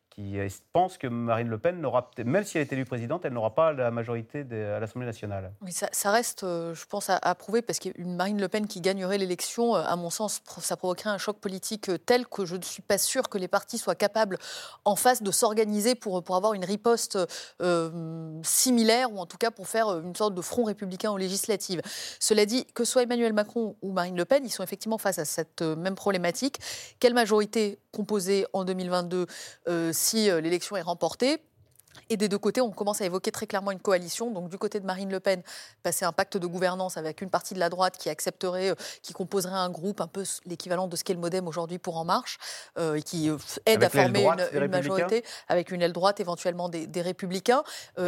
qui euh, pense que Marine Le Pen n'aura, même si elle est élue présidente, elle n'aura pas la majorité à l'Assemblée nationale. Oui, ça, reste, euh, je pense, à, prouver, parce qu'une Marine Le Pen qui gagnerait l'élection, euh, à mon sens, ça provoquerait un choc politique tel que je ne suis pas sûre que les partis soient capables en face de s'organiser pour, pour avoir une riposte similaire, ou en tout cas pour faire une sorte de front républicain aux législatives. Cela dit, que soit Emmanuel Macron ou Marine Le Pen, ils sont effectivement face à cette même problématique. Quelle majorité composée en 2022 si euh, l'élection est remportée. Et des deux côtés, on commence à évoquer très clairement une coalition. Donc du côté de Marine Le Pen, passer un pacte de gouvernance avec une partie de la droite qui accepterait, euh, qui composerait un groupe un peu l'équivalent de ce qu'est le MoDem aujourd'hui pour En Marche, euh, et qui aide à former une, majorité avec une aile droite éventuellement des, Républicains.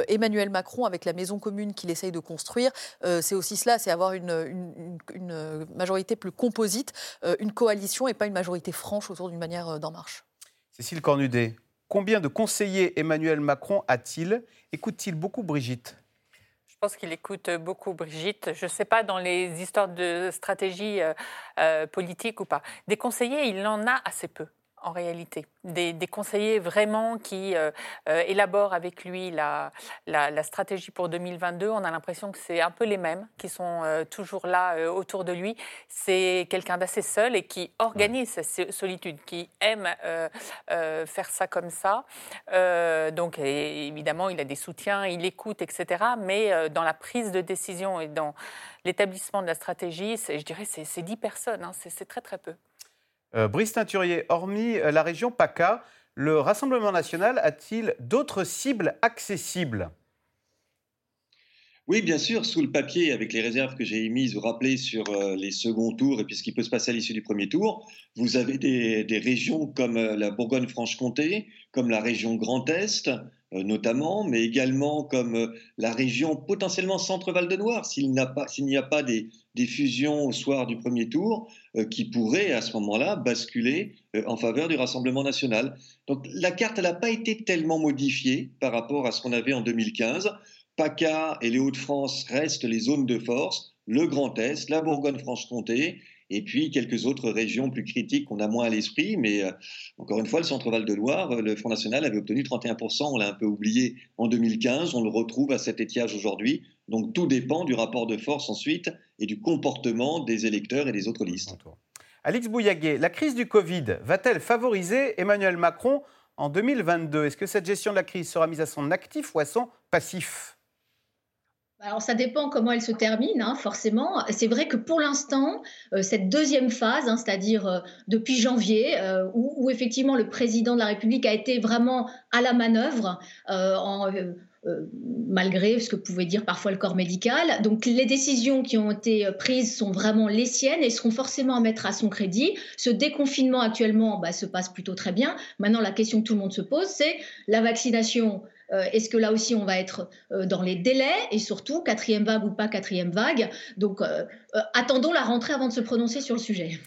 Emmanuel Macron avec la maison commune qu'il essaye de construire, c'est aussi cela, c'est avoir une, une, majorité plus composite, une coalition et pas une majorité franche autour d'une manière d'En Marche. Cécile Cornudet, Combien de conseillers Emmanuel Macron a-t-il? Écoute-t-il beaucoup Brigitte? Je pense qu'il écoute beaucoup Brigitte. Je ne sais pas dans les histoires de stratégie euh, euh, politique ou pas. Des conseillers, il en a assez peu en réalité. Des, conseillers vraiment qui euh, euh, élaborent avec lui la, la, stratégie pour 2022. On a l'impression que c'est un peu les mêmes qui sont euh, toujours là autour de lui. C'est quelqu'un d'assez seul et qui organise cette solitude, qui aime faire ça comme ça. donc évidemment, il a des soutiens, il écoute, etc. Mais dans la prise de décision et dans l'établissement de la stratégie, je dirais c'est 10 personnes, hein. c'est très très peu. Euh, Brice Teinturier, hormis euh, la région PACA, le Rassemblement national a-t-il d'autres cibles accessibles? Oui, bien sûr, sous le papier, avec les réserves que j'ai émises ou rappelées sur euh, les seconds tours et puis ce qui peut se passer à l'issue du premier tour, vous avez des, régions comme la Bourgogne-Franche-Comté, comme la région Grand Est, notamment, mais également comme euh, la région potentiellement Centre-Val de Noir, s'il n'y a pas, des, fusions au soir du premier tour, euh, qui pourraient à ce moment-là basculer euh, en faveur du Rassemblement national. Donc la carte, n'a pas été tellement modifiée par rapport à ce qu'on avait en 2015. PACA et les Hauts-de-France restent les zones de force, le Grand Est, la Bourgogne-Franche-Comté, et puis quelques autres régions plus critiques qu'on a moins à l'esprit. Mais euh, encore une fois, le Centre-Val de Loire, euh, le Front National avait obtenu 31%, on l'a un peu oublié en 2015, on le retrouve à cet étiage aujourd'hui. Donc tout dépend du rapport de force ensuite et du comportement des électeurs et des autres listes. Alix Bouillaguet, la crise du Covid va-t-elle favoriser Emmanuel Macron en 2022 Est-ce que cette gestion de la crise sera mise à son actif ou à son passif? Alors ça dépend comment elle se termine, hein, forcément. C'est vrai que pour l'instant, euh, cette deuxième phase, hein, c'est-à-dire euh, depuis janvier, euh, où, effectivement le président de la République a été vraiment à la manœuvre, malgré ce que pouvait dire parfois le corps médical. Donc les décisions qui ont été prises sont vraiment les siennes et seront forcément à mettre à son crédit. Ce déconfinement actuellement bah, se passe plutôt très bien. Maintenant, la question que tout le monde se pose, c'est la vaccination. Euh, Est-ce que là aussi on va être euh, dans les délais et surtout quatrième vague ou pas quatrième vague? Donc euh, attendons la rentrée avant de se prononcer sur le sujet.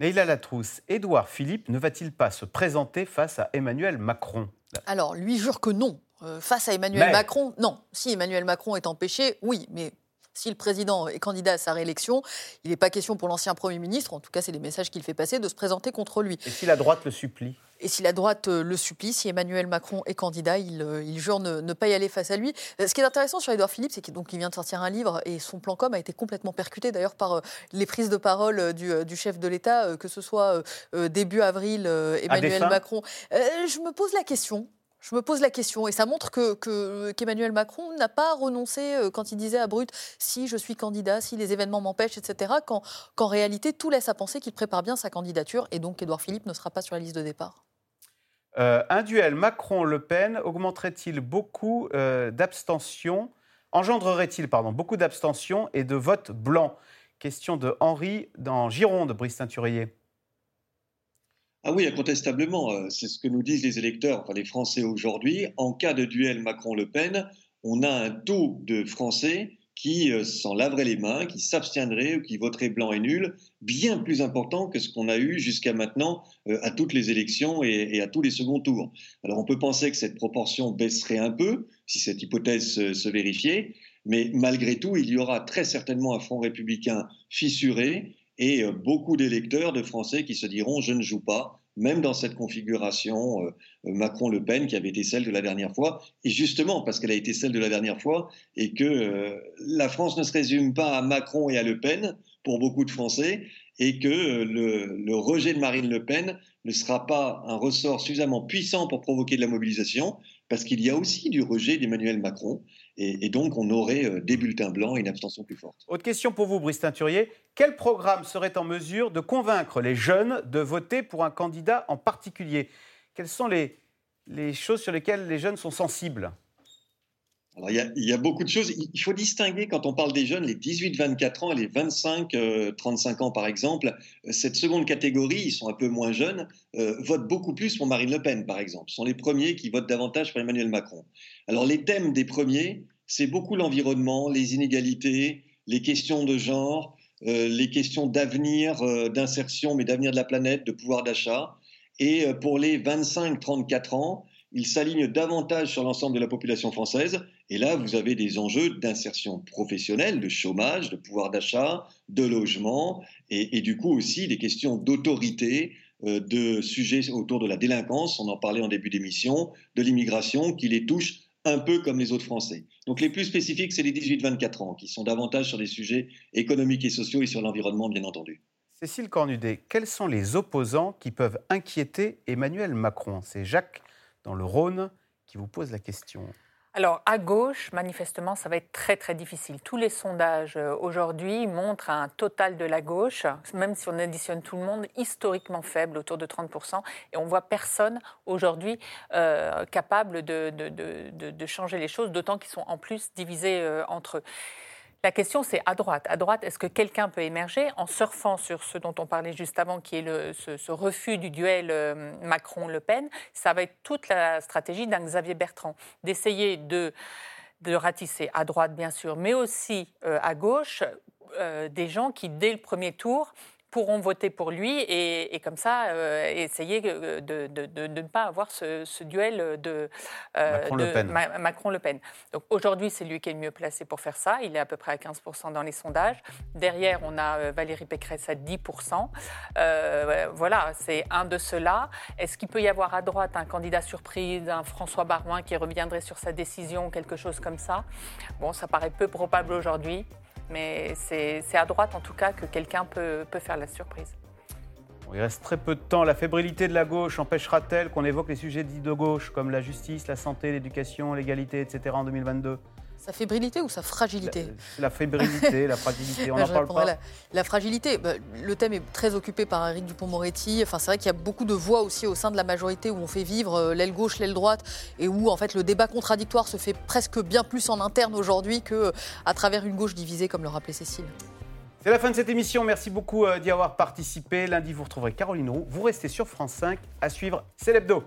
Leïla Latrousse, Édouard Philippe ne va-t-il pas se présenter face à Emmanuel Macron? Alors lui jure que non. face à Emmanuel mais... Macron, non. Si Emmanuel Macron est empêché, oui, mais si le président est candidat à sa réélection, il n'est pas question pour l'ancien Premier ministre, en tout cas c'est les messages qu'il fait passer, de se présenter contre lui. Et si la droite le supplie? Et si la droite le supplie, si Emmanuel Macron est candidat, il, il jure ne, ne, pas y aller face à lui. Ce qui est intéressant sur Édouard Philippe, c'est qu'il vient de sortir un livre et son plan com a été complètement percuté d'ailleurs par les prises de parole du, du chef de l'État, que ce soit début avril Emmanuel Macron. je me pose la question, je me pose la question et ça montre que, qu'Emmanuel Macron n'a pas renoncé euh, quand il disait à Brut si je suis candidat, si les événements m'empêchent, etc. Quand, qu'en réalité tout laisse à penser qu'il prépare bien sa candidature et donc Édouard Philippe ne sera pas sur la liste de départ. Euh, un duel Macron-Le Pen augmenterait-il beaucoup euh, d'abstention? Engendrerait-il beaucoup d'abstention et de vote blanc? Question de Henri dans Gironde, Brice Teinturier. Ah oui, incontestablement, c'est ce que nous disent les électeurs, enfin les Français aujourd'hui. En cas de duel Macron-Le Pen, on a un taux de Français qui s'en laveraient les mains, qui s'abstiendraient ou qui voteraient blanc et nul, bien plus important que ce qu'on a eu jusqu'à maintenant à toutes les élections et, à tous les seconds tours. Alors on peut penser que cette proportion baisserait un peu si cette hypothèse se, se vérifiait, mais malgré tout, il y aura très certainement un front républicain fissuré et beaucoup d'électeurs de Français qui se diront je ne joue pas, même dans cette configuration euh, Macron-Le Pen qui avait été celle de la dernière fois, et justement parce qu'elle a été celle de la dernière fois, et que euh, la France ne se résume pas à Macron et à Le Pen pour beaucoup de Français, et que le, le rejet de Marine Le Pen ne sera pas un ressort suffisamment puissant pour provoquer de la mobilisation, parce qu'il y a aussi du rejet d'Emmanuel Macron, et, donc on aurait des bulletins blancs et une abstention plus forte. Autre question pour vous, Brice Teinturier. Quel programme serait en mesure de convaincre les jeunes de voter pour un candidat en particulier? Quelles sont les, les, choses sur lesquelles les jeunes sont sensibles? Il, y a, beaucoup de choses. Il faut distinguer quand on parle des jeunes, les 18-24 ans et les 25-35 euh, ans, par exemple. Cette seconde catégorie, ils sont un peu moins jeunes, euh, votent beaucoup plus pour Marine Le Pen, par exemple. Ce sont les premiers qui votent davantage pour Emmanuel Macron. Alors, les thèmes des premiers, c'est beaucoup l'environnement, les inégalités, les questions de genre, euh, les questions d'avenir, euh, d'insertion, mais d'avenir de la planète, de pouvoir d'achat. Et euh, pour les 25-34 ans, il s'aligne davantage sur l'ensemble de la population française. Et là, vous avez des enjeux d'insertion professionnelle, de chômage, de pouvoir d'achat, de logement, et, du coup aussi des questions d'autorité, euh, de sujets autour de la délinquance, on en parlait en début d'émission, de l'immigration, qui les touchent un peu comme les autres Français. Donc les plus spécifiques, c'est les 18-24 ans, qui sont davantage sur des sujets économiques et sociaux et sur l'environnement, bien entendu. Cécile Cornudet, quels sont les opposants qui peuvent inquiéter Emmanuel Macron? C'est Jacques dans le Rhône qui vous pose la question. Alors, à gauche, manifestement, ça va être très, très difficile. Tous les sondages aujourd'hui montrent un total de la gauche, même si on additionne tout le monde, historiquement faible, autour de 30%. Et on voit personne aujourd'hui euh, capable de, changer les choses, d'autant qu'ils sont en plus divisés euh, entre eux. La question, c'est à droite. À droite, est-ce que quelqu'un peut émerger en surfant sur ce dont on parlait juste avant, qui est ce, refus du duel euh, Macron-Le Pen? Ça va être toute la stratégie d'un Xavier Bertrand, d'essayer de, de ratisser à droite, bien sûr, mais aussi euh, à gauche, euh, des gens qui, dès le premier tour, pourront voter pour lui et, comme ça euh, essayer de, de, ne pas avoir ce, duel de, euh, Macron-Le Pen. Donc aujourd'hui, c'est lui qui est le mieux placé pour faire ça. Il est à peu près à 15% dans les sondages. Derrière, on a euh, Valérie Pécresse à 10%. voilà, c'est un de ceux-là. Est-ce qu'il peut y avoir à droite un candidat surprise, un François Barouin qui reviendrait sur sa décision, quelque chose comme ça? Bon, ça paraît peu probable aujourd'hui. Mais c'est à droite, en tout cas, que quelqu'un peut, faire la surprise. il reste très peu de temps. La fébrilité de la gauche empêchera-t-elle qu'on évoque les sujets dits de gauche, comme la justice, la santé, l'éducation, l'égalité, etc., en 2022 sa fébrilité ou sa fragilité la, fébrilité, la fragilité, on n'en parle pas. La, fragilité, bah, le thème est très occupé par Eric Dupont-Moretti. Enfin, c'est vrai qu'il y a beaucoup de voix aussi au sein de la majorité où on fait vivre euh, l'aile gauche, l'aile droite, et où en fait le débat contradictoire se fait presque bien plus en interne aujourd'hui qu'à travers une gauche divisée, comme le rappelait Cécile. C'est la fin de cette émission. Merci beaucoup euh, d'y avoir participé. Lundi, vous retrouverez Caroline Roux. Vous restez sur France 5. À suivre, c'est l'hebdo.